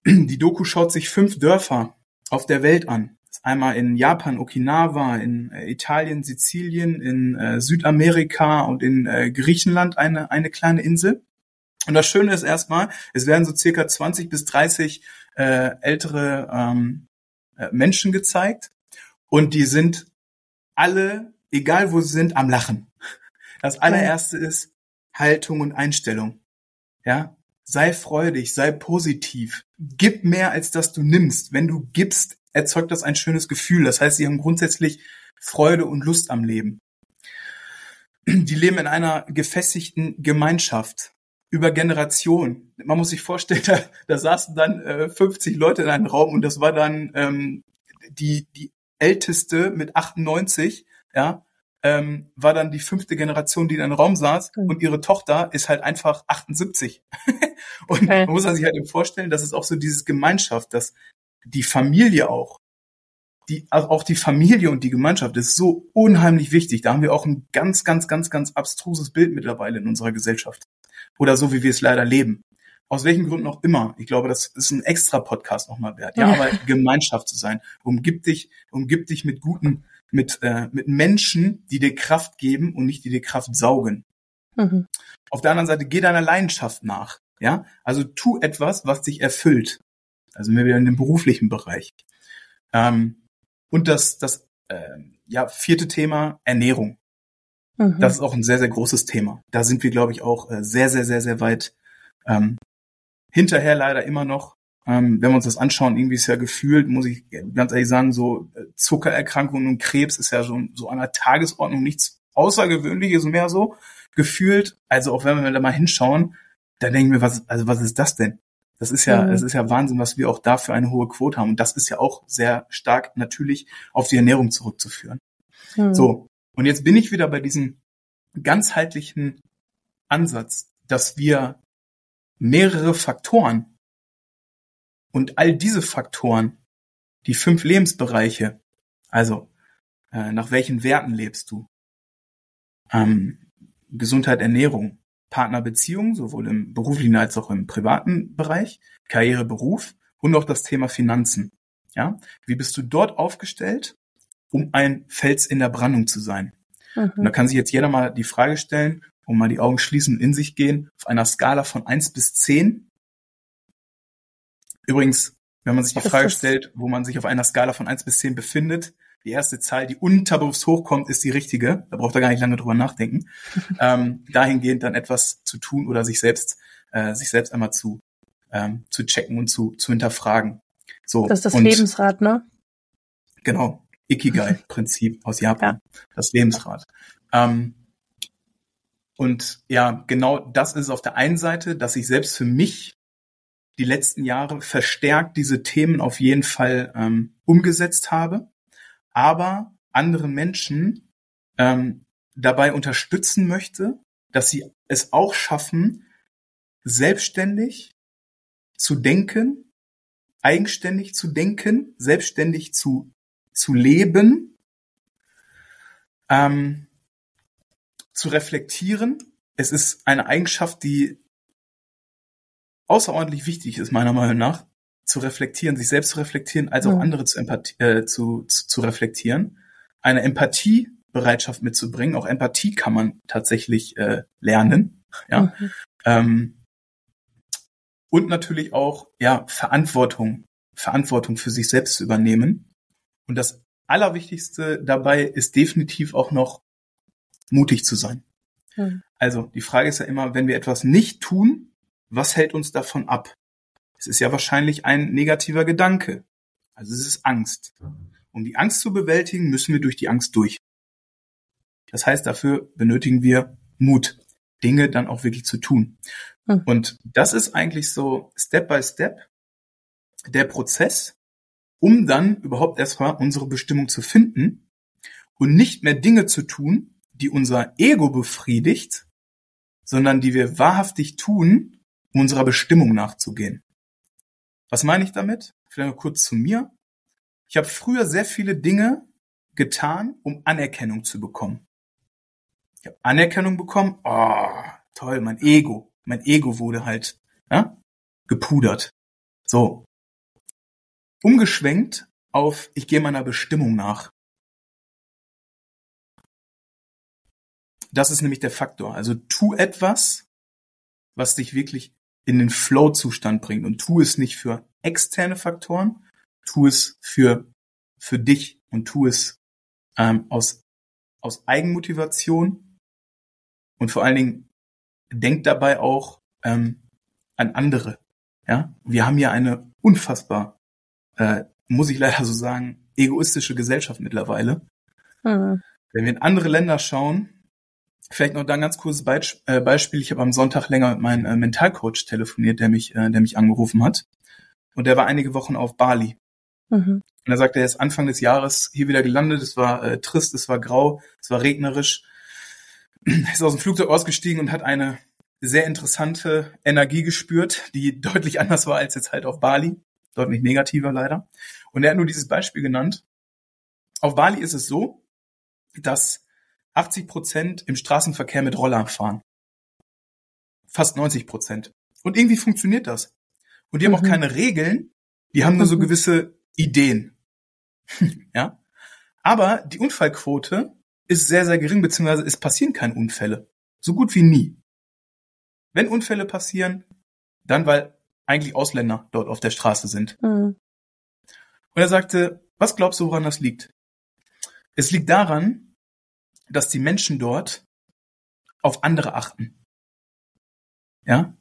Die Doku schaut sich fünf Dörfer auf der Welt an. Einmal in Japan, Okinawa, in äh, Italien, Sizilien, in äh, Südamerika und in äh, Griechenland eine, eine kleine Insel. Und das Schöne ist erstmal, es werden so circa 20 bis 30 äh, ältere ähm, äh, Menschen gezeigt und die sind alle, egal wo sie sind, am Lachen. Das allererste ist Haltung und Einstellung. Ja, sei freudig, sei positiv, gib mehr als dass du nimmst. Wenn du gibst, erzeugt das ein schönes Gefühl. Das heißt, sie haben grundsätzlich Freude und Lust am Leben. Die leben in einer gefestigten Gemeinschaft über Generationen. Man muss sich vorstellen, da, da saßen dann äh, 50 Leute in einem Raum und das war dann ähm, die, die älteste mit 98, ja, ähm, war dann die fünfte Generation, die in einem Raum saß mhm. und ihre Tochter ist halt einfach 78. und okay. man muss sich halt eben vorstellen, dass es auch so dieses Gemeinschaft, dass die Familie auch, die, also auch die Familie und die Gemeinschaft ist so unheimlich wichtig. Da haben wir auch ein ganz, ganz, ganz, ganz abstruses Bild mittlerweile in unserer Gesellschaft. Oder so, wie wir es leider leben. Aus welchen Gründen auch immer. Ich glaube, das ist ein extra Podcast nochmal wert. Ja, aber Gemeinschaft zu sein. Umgib dich, umgib dich mit guten, mit, äh, mit Menschen, die dir Kraft geben und nicht die dir Kraft saugen. Mhm. Auf der anderen Seite, geh deiner Leidenschaft nach. Ja, also tu etwas, was dich erfüllt. Also wir wieder in dem beruflichen Bereich. Ähm, und das, das äh, ja, vierte Thema, Ernährung. Mhm. Das ist auch ein sehr, sehr großes Thema. Da sind wir, glaube ich, auch äh, sehr, sehr, sehr, sehr weit ähm, hinterher leider immer noch. Ähm, wenn wir uns das anschauen, irgendwie ist ja gefühlt, muss ich ganz ehrlich sagen, so äh, Zuckererkrankungen und Krebs ist ja so, so an der Tagesordnung nichts Außergewöhnliches mehr so gefühlt. Also auch wenn wir da mal hinschauen, da denken wir, was, also was ist das denn? Das ist ja, mhm. das ist ja Wahnsinn, was wir auch da für eine hohe Quote haben. Und das ist ja auch sehr stark natürlich auf die Ernährung zurückzuführen. Mhm. So. Und jetzt bin ich wieder bei diesem ganzheitlichen Ansatz, dass wir mehrere Faktoren und all diese Faktoren, die fünf Lebensbereiche, also äh, nach welchen Werten lebst du? Ähm, Gesundheit, Ernährung, Partnerbeziehung, sowohl im beruflichen als auch im privaten Bereich, Karriere, Beruf und auch das Thema Finanzen. Ja, wie bist du dort aufgestellt, um ein Fels in der Brandung zu sein? Mhm. Und da kann sich jetzt jeder mal die Frage stellen und mal die Augen schließen und in sich gehen, auf einer Skala von eins bis zehn. Übrigens, wenn man sich die Frage stellt, wo man sich auf einer Skala von eins bis zehn befindet, die erste Zahl, die unterbewusst hochkommt, ist die richtige. Da braucht er gar nicht lange drüber nachdenken. ähm, dahingehend dann etwas zu tun oder sich selbst, äh, sich selbst einmal zu, ähm, zu checken und zu, zu hinterfragen. So. Das ist das und, Lebensrad, ne? Genau. Ikigai-Prinzip aus Japan. Ja. Das Lebensrad. Ähm, und ja, genau das ist auf der einen Seite, dass ich selbst für mich die letzten Jahre verstärkt diese Themen auf jeden Fall ähm, umgesetzt habe aber andere Menschen ähm, dabei unterstützen möchte, dass sie es auch schaffen, selbstständig zu denken, eigenständig zu denken, selbstständig zu, zu leben, ähm, zu reflektieren. Es ist eine Eigenschaft, die außerordentlich wichtig ist, meiner Meinung nach, zu reflektieren, sich selbst zu reflektieren, als auch mhm. andere zu, Empathie, äh, zu, zu, zu reflektieren, eine Empathiebereitschaft mitzubringen. Auch Empathie kann man tatsächlich äh, lernen. Ja. Mhm. Ähm, und natürlich auch ja Verantwortung, Verantwortung für sich selbst zu übernehmen. Und das Allerwichtigste dabei ist definitiv auch noch mutig zu sein. Mhm. Also die Frage ist ja immer, wenn wir etwas nicht tun, was hält uns davon ab? Es ist ja wahrscheinlich ein negativer Gedanke. Also es ist Angst. Um die Angst zu bewältigen, müssen wir durch die Angst durch. Das heißt, dafür benötigen wir Mut, Dinge dann auch wirklich zu tun. Hm. Und das ist eigentlich so Step by Step der Prozess, um dann überhaupt erstmal unsere Bestimmung zu finden und nicht mehr Dinge zu tun, die unser Ego befriedigt, sondern die wir wahrhaftig tun, unserer Bestimmung nachzugehen. Was meine ich damit? Vielleicht mal kurz zu mir. Ich habe früher sehr viele Dinge getan, um Anerkennung zu bekommen. Ich habe Anerkennung bekommen. Oh, toll, mein Ego. Mein Ego wurde halt ja, gepudert. So. Umgeschwenkt auf, ich gehe meiner Bestimmung nach. Das ist nämlich der Faktor. Also tu etwas, was dich wirklich in den Flow-Zustand bringt und tu es nicht für externe Faktoren, tu es für, für dich und tu es ähm, aus, aus Eigenmotivation und vor allen Dingen denk dabei auch ähm, an andere. Ja, wir haben ja eine unfassbar, äh, muss ich leider so sagen, egoistische Gesellschaft mittlerweile. Mhm. Wenn wir in andere Länder schauen, Vielleicht noch da ein ganz kurzes äh, Beispiel. Ich habe am Sonntag länger mit meinem äh, Mentalcoach telefoniert, der mich, äh, der mich angerufen hat. Und der war einige Wochen auf Bali. Mhm. Und Und er sagte, er ist Anfang des Jahres hier wieder gelandet. Es war äh, trist, es war grau, es war regnerisch. Er ist aus dem Flugzeug ausgestiegen und hat eine sehr interessante Energie gespürt, die deutlich anders war als jetzt halt auf Bali. Deutlich negativer leider. Und er hat nur dieses Beispiel genannt. Auf Bali ist es so, dass 80 Prozent im Straßenverkehr mit Rollern fahren. Fast 90 Prozent. Und irgendwie funktioniert das. Und die mhm. haben auch mhm. keine Regeln, die haben nur so mhm. gewisse Ideen. ja. Aber die Unfallquote ist sehr, sehr gering, beziehungsweise es passieren keine Unfälle. So gut wie nie. Wenn Unfälle passieren, dann weil eigentlich Ausländer dort auf der Straße sind. Mhm. Und er sagte, was glaubst du, woran das liegt? Es liegt daran, dass die Menschen dort auf andere achten. Ja?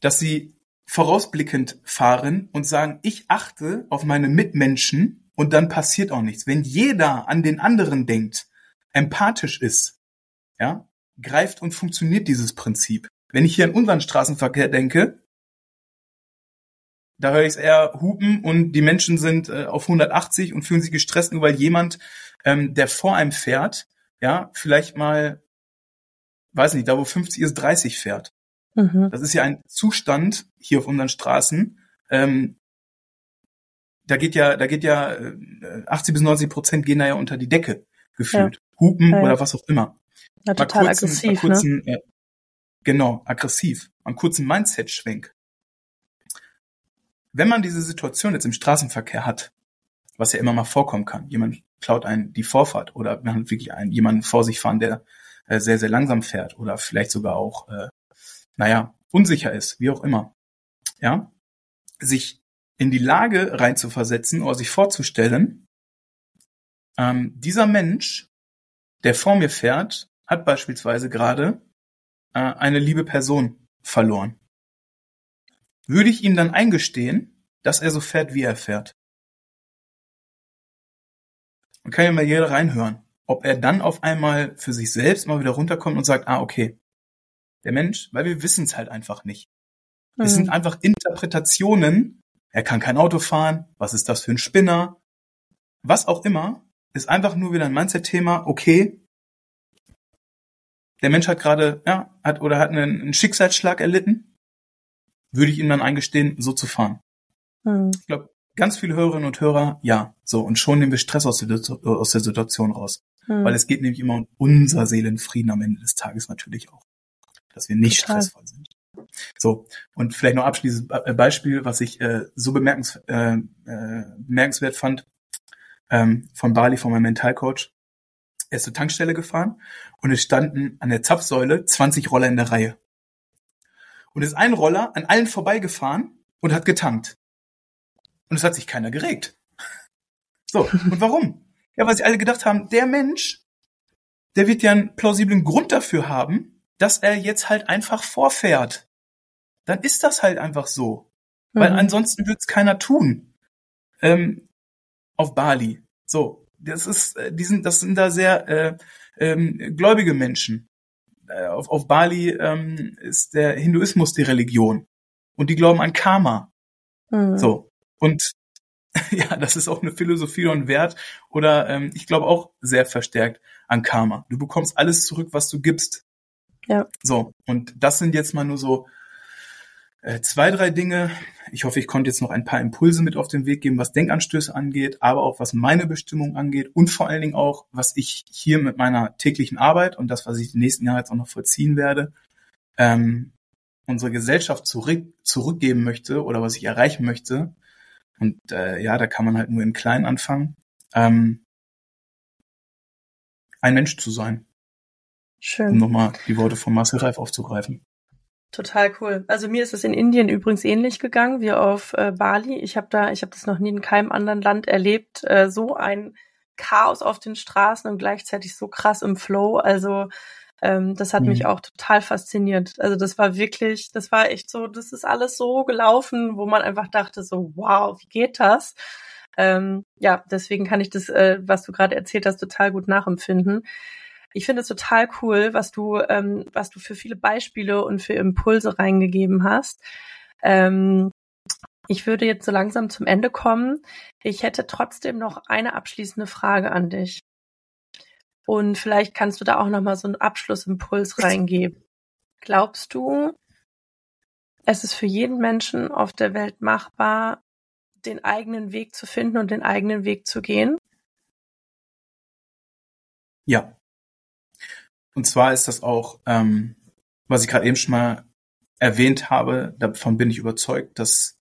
Dass sie vorausblickend fahren und sagen, ich achte auf meine Mitmenschen und dann passiert auch nichts. Wenn jeder an den anderen denkt, empathisch ist, ja, greift und funktioniert dieses Prinzip. Wenn ich hier an unseren Straßenverkehr denke, da höre ich es eher hupen und die Menschen sind äh, auf 180 und fühlen sich gestresst, nur weil jemand, ähm, der vor einem fährt, ja, vielleicht mal, weiß nicht, da wo 50 ist, 30 fährt. Mhm. Das ist ja ein Zustand hier auf unseren Straßen. Ähm, da geht ja, da geht ja äh, 80 bis 90 Prozent gehen da ja unter die Decke gefühlt. Ja. Hupen ja, oder was auch immer. Ja, total kurzen, aggressiv, kurzen, ne? äh, genau, aggressiv. Einen kurzen Mindset-Schwenk wenn man diese Situation jetzt im Straßenverkehr hat, was ja immer mal vorkommen kann, jemand klaut einen die Vorfahrt oder man hat wirklich einen, jemanden vor sich fahren, der äh, sehr, sehr langsam fährt oder vielleicht sogar auch, äh, naja, unsicher ist, wie auch immer. Ja, sich in die Lage reinzuversetzen oder sich vorzustellen, ähm, dieser Mensch, der vor mir fährt, hat beispielsweise gerade äh, eine liebe Person verloren würde ich ihm dann eingestehen, dass er so fährt, wie er fährt. Man kann ja mal jeder reinhören, ob er dann auf einmal für sich selbst mal wieder runterkommt und sagt, ah, okay, der Mensch, weil wir wissen es halt einfach nicht. Mhm. Es sind mhm. einfach Interpretationen. Er kann kein Auto fahren. Was ist das für ein Spinner? Was auch immer, ist einfach nur wieder ein Mindset-Thema. Okay, der Mensch hat gerade, ja, hat oder hat einen, einen Schicksalsschlag erlitten würde ich ihm dann eingestehen, so zu fahren. Hm. Ich glaube, ganz viele Hörerinnen und Hörer, ja. So, und schon nehmen wir Stress aus der, aus der Situation raus. Hm. Weil es geht nämlich immer um unser Seelenfrieden am Ende des Tages natürlich auch. Dass wir nicht Total. stressvoll sind. So, und vielleicht noch abschließend äh, Beispiel, was ich äh, so bemerkens, äh, äh, bemerkenswert fand, ähm, von Bali, von meinem Mentalcoach. Er ist zur Tankstelle gefahren und es standen an der Zapfsäule 20 Roller in der Reihe und ist ein Roller an allen vorbeigefahren und hat getankt. Und es hat sich keiner geregt. So, und warum? Ja, weil sie alle gedacht haben, der Mensch, der wird ja einen plausiblen Grund dafür haben, dass er jetzt halt einfach vorfährt. Dann ist das halt einfach so. Mhm. Weil ansonsten wird es keiner tun. Ähm, auf Bali. So, das ist, äh, die sind, das sind da sehr äh, ähm, gläubige Menschen. Äh, auf, auf Bali ähm, ist der Hinduismus die Religion. Und die glauben an Karma. Mhm. So. Und ja, das ist auch eine Philosophie und Wert. Oder ähm, ich glaube auch sehr verstärkt an Karma. Du bekommst alles zurück, was du gibst. Ja. So. Und das sind jetzt mal nur so äh, zwei, drei Dinge. Ich hoffe, ich konnte jetzt noch ein paar Impulse mit auf den Weg geben, was Denkanstöße angeht, aber auch was meine Bestimmung angeht und vor allen Dingen auch, was ich hier mit meiner täglichen Arbeit und das, was ich die nächsten Jahre jetzt auch noch vollziehen werde, ähm, unsere Gesellschaft zurück, zurückgeben möchte oder was ich erreichen möchte. Und äh, ja, da kann man halt nur im Kleinen anfangen. Ähm, ein Mensch zu sein. Schön. Um nochmal die Worte von Marcel Reif aufzugreifen. Total cool. Also mir ist es in Indien übrigens ähnlich gegangen wie auf äh, Bali. Ich habe da, ich habe das noch nie in keinem anderen Land erlebt. Äh, so ein Chaos auf den Straßen und gleichzeitig so krass im Flow. Also ähm, das hat mhm. mich auch total fasziniert. Also das war wirklich, das war echt so, das ist alles so gelaufen, wo man einfach dachte so, wow, wie geht das? Ähm, ja, deswegen kann ich das, äh, was du gerade erzählt hast, total gut nachempfinden. Ich finde es total cool, was du, ähm, was du für viele Beispiele und für Impulse reingegeben hast. Ähm, Ich würde jetzt so langsam zum Ende kommen. Ich hätte trotzdem noch eine abschließende Frage an dich. Und vielleicht kannst du da auch noch mal so einen Abschlussimpuls reingeben. Glaubst du, es ist für jeden Menschen auf der Welt machbar, den eigenen Weg zu finden und den eigenen Weg zu gehen? Ja. Und zwar ist das auch, ähm, was ich gerade eben schon mal erwähnt habe, davon bin ich überzeugt, dass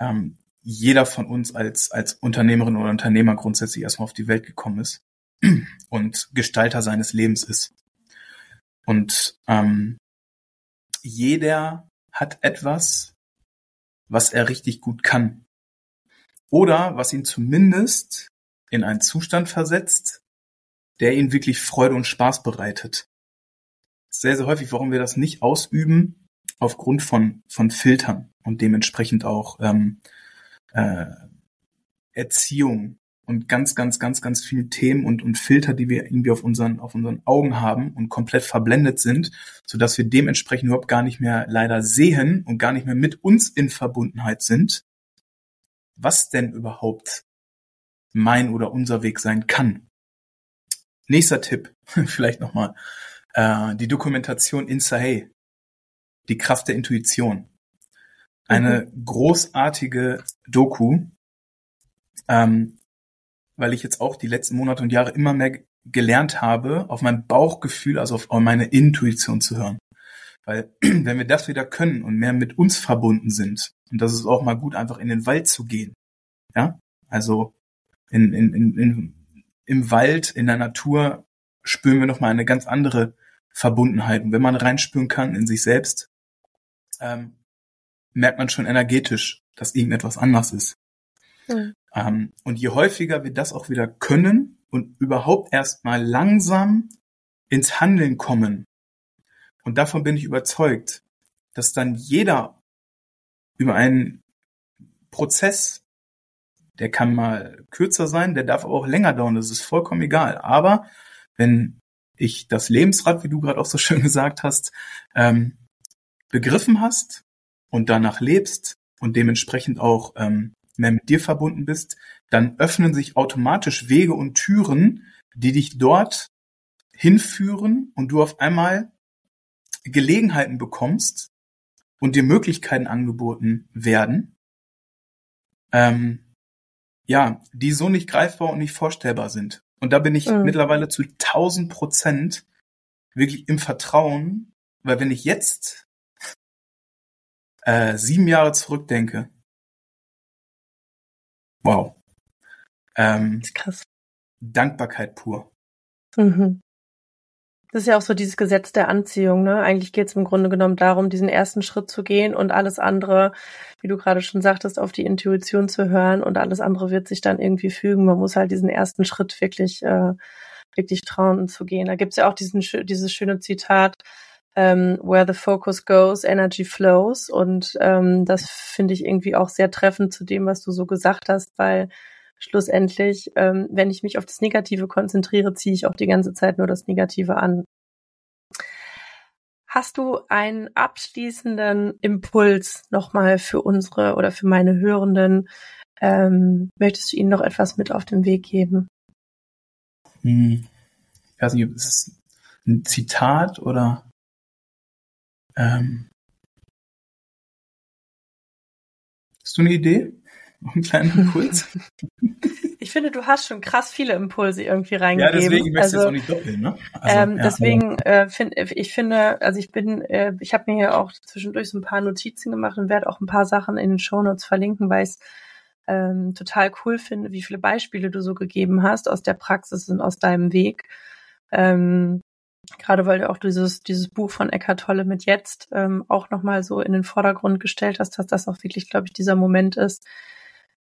ähm, jeder von uns als, als Unternehmerin oder Unternehmer grundsätzlich erstmal auf die Welt gekommen ist und Gestalter seines Lebens ist. Und ähm, jeder hat etwas, was er richtig gut kann. Oder was ihn zumindest in einen Zustand versetzt, der ihn wirklich Freude und Spaß bereitet. Sehr, sehr häufig, warum wir das nicht ausüben, aufgrund von, von Filtern und dementsprechend auch ähm, äh, Erziehung und ganz, ganz, ganz, ganz viele Themen und, und Filter, die wir irgendwie auf unseren, auf unseren Augen haben und komplett verblendet sind, so dass wir dementsprechend überhaupt gar nicht mehr leider sehen und gar nicht mehr mit uns in Verbundenheit sind, was denn überhaupt mein oder unser Weg sein kann. Nächster Tipp, vielleicht nochmal, äh, die Dokumentation Insahe, die Kraft der Intuition. Eine mhm. großartige Doku, ähm, weil ich jetzt auch die letzten Monate und Jahre immer mehr gelernt habe, auf mein Bauchgefühl, also auf meine Intuition zu hören. Weil wenn wir das wieder können und mehr mit uns verbunden sind, und das ist auch mal gut, einfach in den Wald zu gehen. Ja, also in, in, in, in, im Wald, in der Natur spüren wir nochmal eine ganz andere Verbundenheit. Und wenn man reinspüren kann in sich selbst, ähm, merkt man schon energetisch, dass irgendetwas anders ist. Ähm, und je häufiger wir das auch wieder können und überhaupt erstmal langsam ins Handeln kommen, und davon bin ich überzeugt, dass dann jeder über einen Prozess, der kann mal kürzer sein, der darf aber auch länger dauern, das ist vollkommen egal. Aber wenn ich das Lebensrad, wie du gerade auch so schön gesagt hast, ähm, begriffen hast und danach lebst und dementsprechend auch ähm, mehr mit dir verbunden bist, dann öffnen sich automatisch Wege und Türen, die dich dort hinführen und du auf einmal Gelegenheiten bekommst und dir Möglichkeiten angeboten werden, ähm, ja, die so nicht greifbar und nicht vorstellbar sind. Und da bin ich mhm. mittlerweile zu 1000 Prozent wirklich im Vertrauen, weil wenn ich jetzt äh, sieben Jahre zurückdenke, wow, ähm, krass. Dankbarkeit pur. Mhm. Das ist ja auch so dieses Gesetz der Anziehung, ne? Eigentlich geht es im Grunde genommen darum, diesen ersten Schritt zu gehen und alles andere, wie du gerade schon sagtest, auf die Intuition zu hören und alles andere wird sich dann irgendwie fügen. Man muss halt diesen ersten Schritt wirklich, äh, wirklich trauen zu gehen. Da gibt's ja auch diesen, dieses schöne Zitat, ähm, where the focus goes, energy flows. Und ähm, das finde ich irgendwie auch sehr treffend zu dem, was du so gesagt hast, weil schlussendlich, ähm, wenn ich mich auf das Negative konzentriere, ziehe ich auch die ganze Zeit nur das Negative an. Hast du einen abschließenden Impuls nochmal für unsere oder für meine Hörenden? Ähm, möchtest du ihnen noch etwas mit auf den Weg geben? Hm. Ich weiß nicht, ist es ein Zitat oder ähm, hast du eine Idee? Einen kleinen Impuls? Ich finde, du hast schon krass viele Impulse irgendwie reingegeben. Ja, deswegen möchte also, ich jetzt auch nicht doppeln, ne? Also, ähm, ja, deswegen äh, finde ich finde, also ich bin, äh, ich habe mir hier auch zwischendurch so ein paar Notizen gemacht und werde auch ein paar Sachen in den Shownotes verlinken, weil ich es ähm, total cool finde, wie viele Beispiele du so gegeben hast aus der Praxis und aus deinem Weg. Ähm, gerade weil du auch dieses, dieses Buch von Eckhart Tolle mit jetzt ähm, auch nochmal so in den Vordergrund gestellt hast, dass das auch wirklich, glaube ich, dieser Moment ist,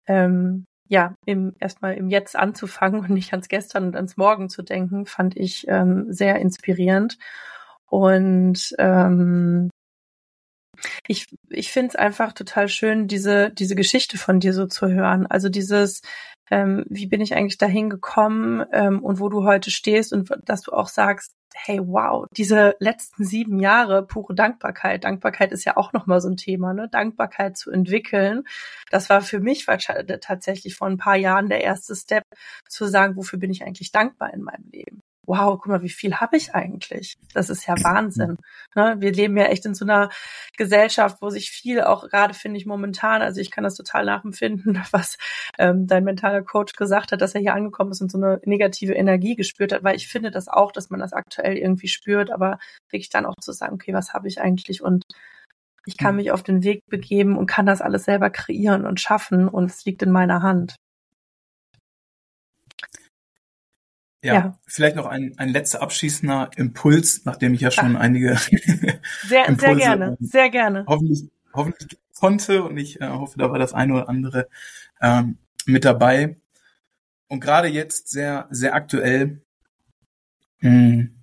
ähm, ja, im, erstmal im Jetzt anzufangen und nicht ans Gestern und ans Morgen zu denken, fand ich ähm, sehr inspirierend. Und ähm, ich, ich finde es einfach total schön, diese, diese Geschichte von dir so zu hören. Also dieses, ähm, wie bin ich eigentlich dahin gekommen ähm, und wo du heute stehst und dass du auch sagst, hey, wow, diese letzten sieben Jahre pure Dankbarkeit. Dankbarkeit ist ja auch nochmal so ein Thema, ne? Dankbarkeit zu entwickeln. Das war für mich tatsächlich vor ein paar Jahren der erste Step, zu sagen, wofür bin ich eigentlich dankbar in meinem Leben? Wow, guck mal, wie viel habe ich eigentlich? Das ist ja Wahnsinn. Ne? Wir leben ja echt in so einer Gesellschaft, wo sich viel auch gerade finde ich momentan, also ich kann das total nachempfinden, was ähm, dein mentaler Coach gesagt hat, dass er hier angekommen ist und so eine negative Energie gespürt hat, weil ich finde das auch, dass man das aktuell irgendwie spürt, aber wirklich dann auch zu sagen, okay, was habe ich eigentlich und ich kann mhm. mich auf den Weg begeben und kann das alles selber kreieren und schaffen und es liegt in meiner Hand. Ja, ja, vielleicht noch ein, ein letzter abschließender Impuls, nachdem ich ja schon Ach. einige sehr, Impulse sehr gerne, sehr gerne. Hoffentlich, hoffentlich konnte und ich äh, hoffe, da war das eine oder andere ähm, mit dabei. Und gerade jetzt sehr, sehr aktuell, mh, hm,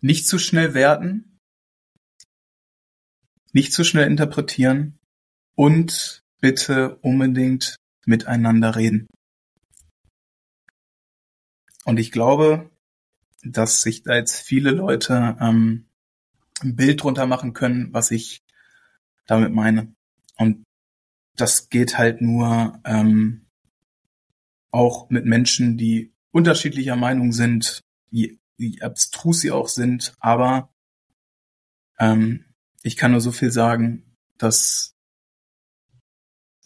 nicht zu schnell werten, nicht zu schnell interpretieren und bitte unbedingt miteinander reden. Und ich glaube, dass sich da jetzt viele Leute ähm, ein Bild drunter machen können, was ich damit meine. Und das geht halt nur ähm, auch mit Menschen, die unterschiedlicher Meinung sind, wie, wie abstrus sie auch sind, aber ähm, ich kann nur so viel sagen, dass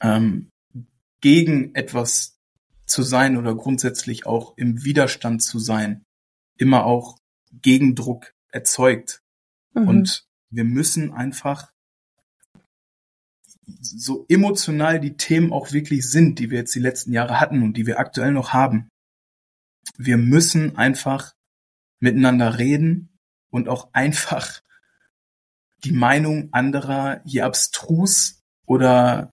ähm, gegen etwas zu sein oder grundsätzlich auch im Widerstand zu sein, immer auch Gegendruck erzeugt. Mhm. Und wir müssen einfach so emotional die Themen auch wirklich sind, die wir jetzt die letzten Jahre hatten und die wir aktuell noch haben. Wir müssen einfach miteinander reden und auch einfach die Meinung anderer, je abstrus oder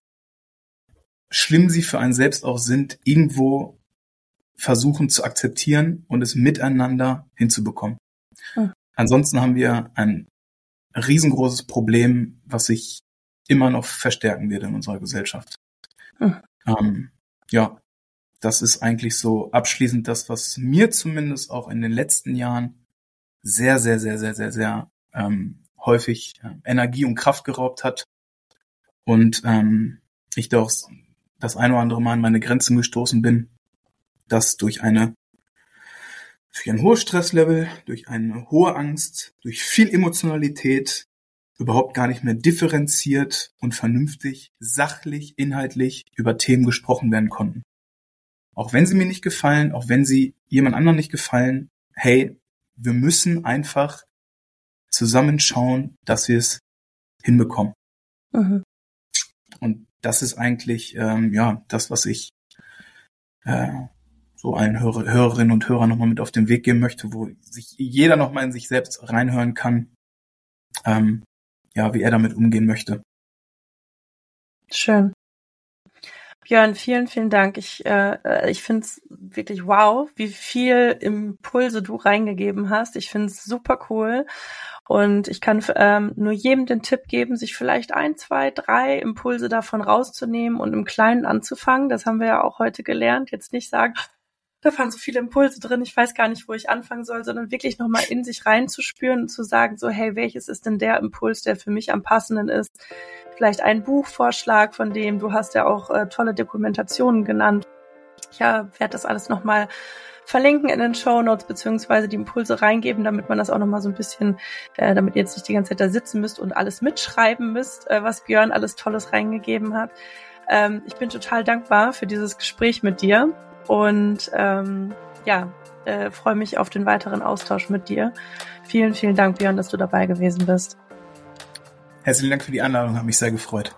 schlimm sie für einen selbst auch sind, irgendwo versuchen zu akzeptieren und es miteinander hinzubekommen. Mhm. Ansonsten haben wir ein riesengroßes Problem, was sich immer noch verstärken wird in unserer Gesellschaft. Mhm. Ähm, ja, das ist eigentlich so abschließend das, was mir zumindest auch in den letzten Jahren sehr, sehr, sehr, sehr, sehr, sehr ähm, häufig äh, Energie und Kraft geraubt hat. Und ähm, ich da auch das ein oder andere Mal an meine Grenzen gestoßen bin, dass durch eine durch ein hohes Stresslevel, durch eine hohe Angst, durch viel Emotionalität überhaupt gar nicht mehr differenziert und vernünftig, sachlich, inhaltlich über Themen gesprochen werden konnten. Auch wenn sie mir nicht gefallen, auch wenn sie jemand anderem nicht gefallen, hey, wir müssen einfach zusammenschauen, dass wir es hinbekommen. Mhm. Das ist eigentlich ähm, ja das, was ich äh, so allen Hörer, Hörerinnen und Hörern nochmal mit auf den Weg geben möchte, wo sich jeder nochmal in sich selbst reinhören kann, ähm, ja, wie er damit umgehen möchte. Schön. Björn, vielen, vielen Dank. Ich, äh, ich finde es wirklich wow, wie viel Impulse du reingegeben hast. Ich finde es super cool. Und ich kann ähm, nur jedem den Tipp geben, sich vielleicht ein, zwei, drei Impulse davon rauszunehmen und im Kleinen anzufangen. Das haben wir ja auch heute gelernt. Jetzt nicht sagen, da waren so viele Impulse drin, ich weiß gar nicht, wo ich anfangen soll, sondern wirklich nochmal in sich reinzuspüren und zu sagen, so, hey, welches ist denn der Impuls, der für mich am passenden ist? Vielleicht ein Buchvorschlag von dem, du hast ja auch äh, tolle Dokumentationen genannt. Ich ja, werde das alles nochmal verlinken in den Show Notes beziehungsweise die Impulse reingeben, damit man das auch nochmal so ein bisschen, äh, damit ihr jetzt nicht die ganze Zeit da sitzen müsst und alles mitschreiben müsst, äh, was Björn alles Tolles reingegeben hat. Ähm, ich bin total dankbar für dieses Gespräch mit dir und ähm, ja, äh, freue mich auf den weiteren Austausch mit dir. Vielen, vielen Dank, Björn, dass du dabei gewesen bist. Herzlichen Dank für die Einladung, hat mich sehr gefreut.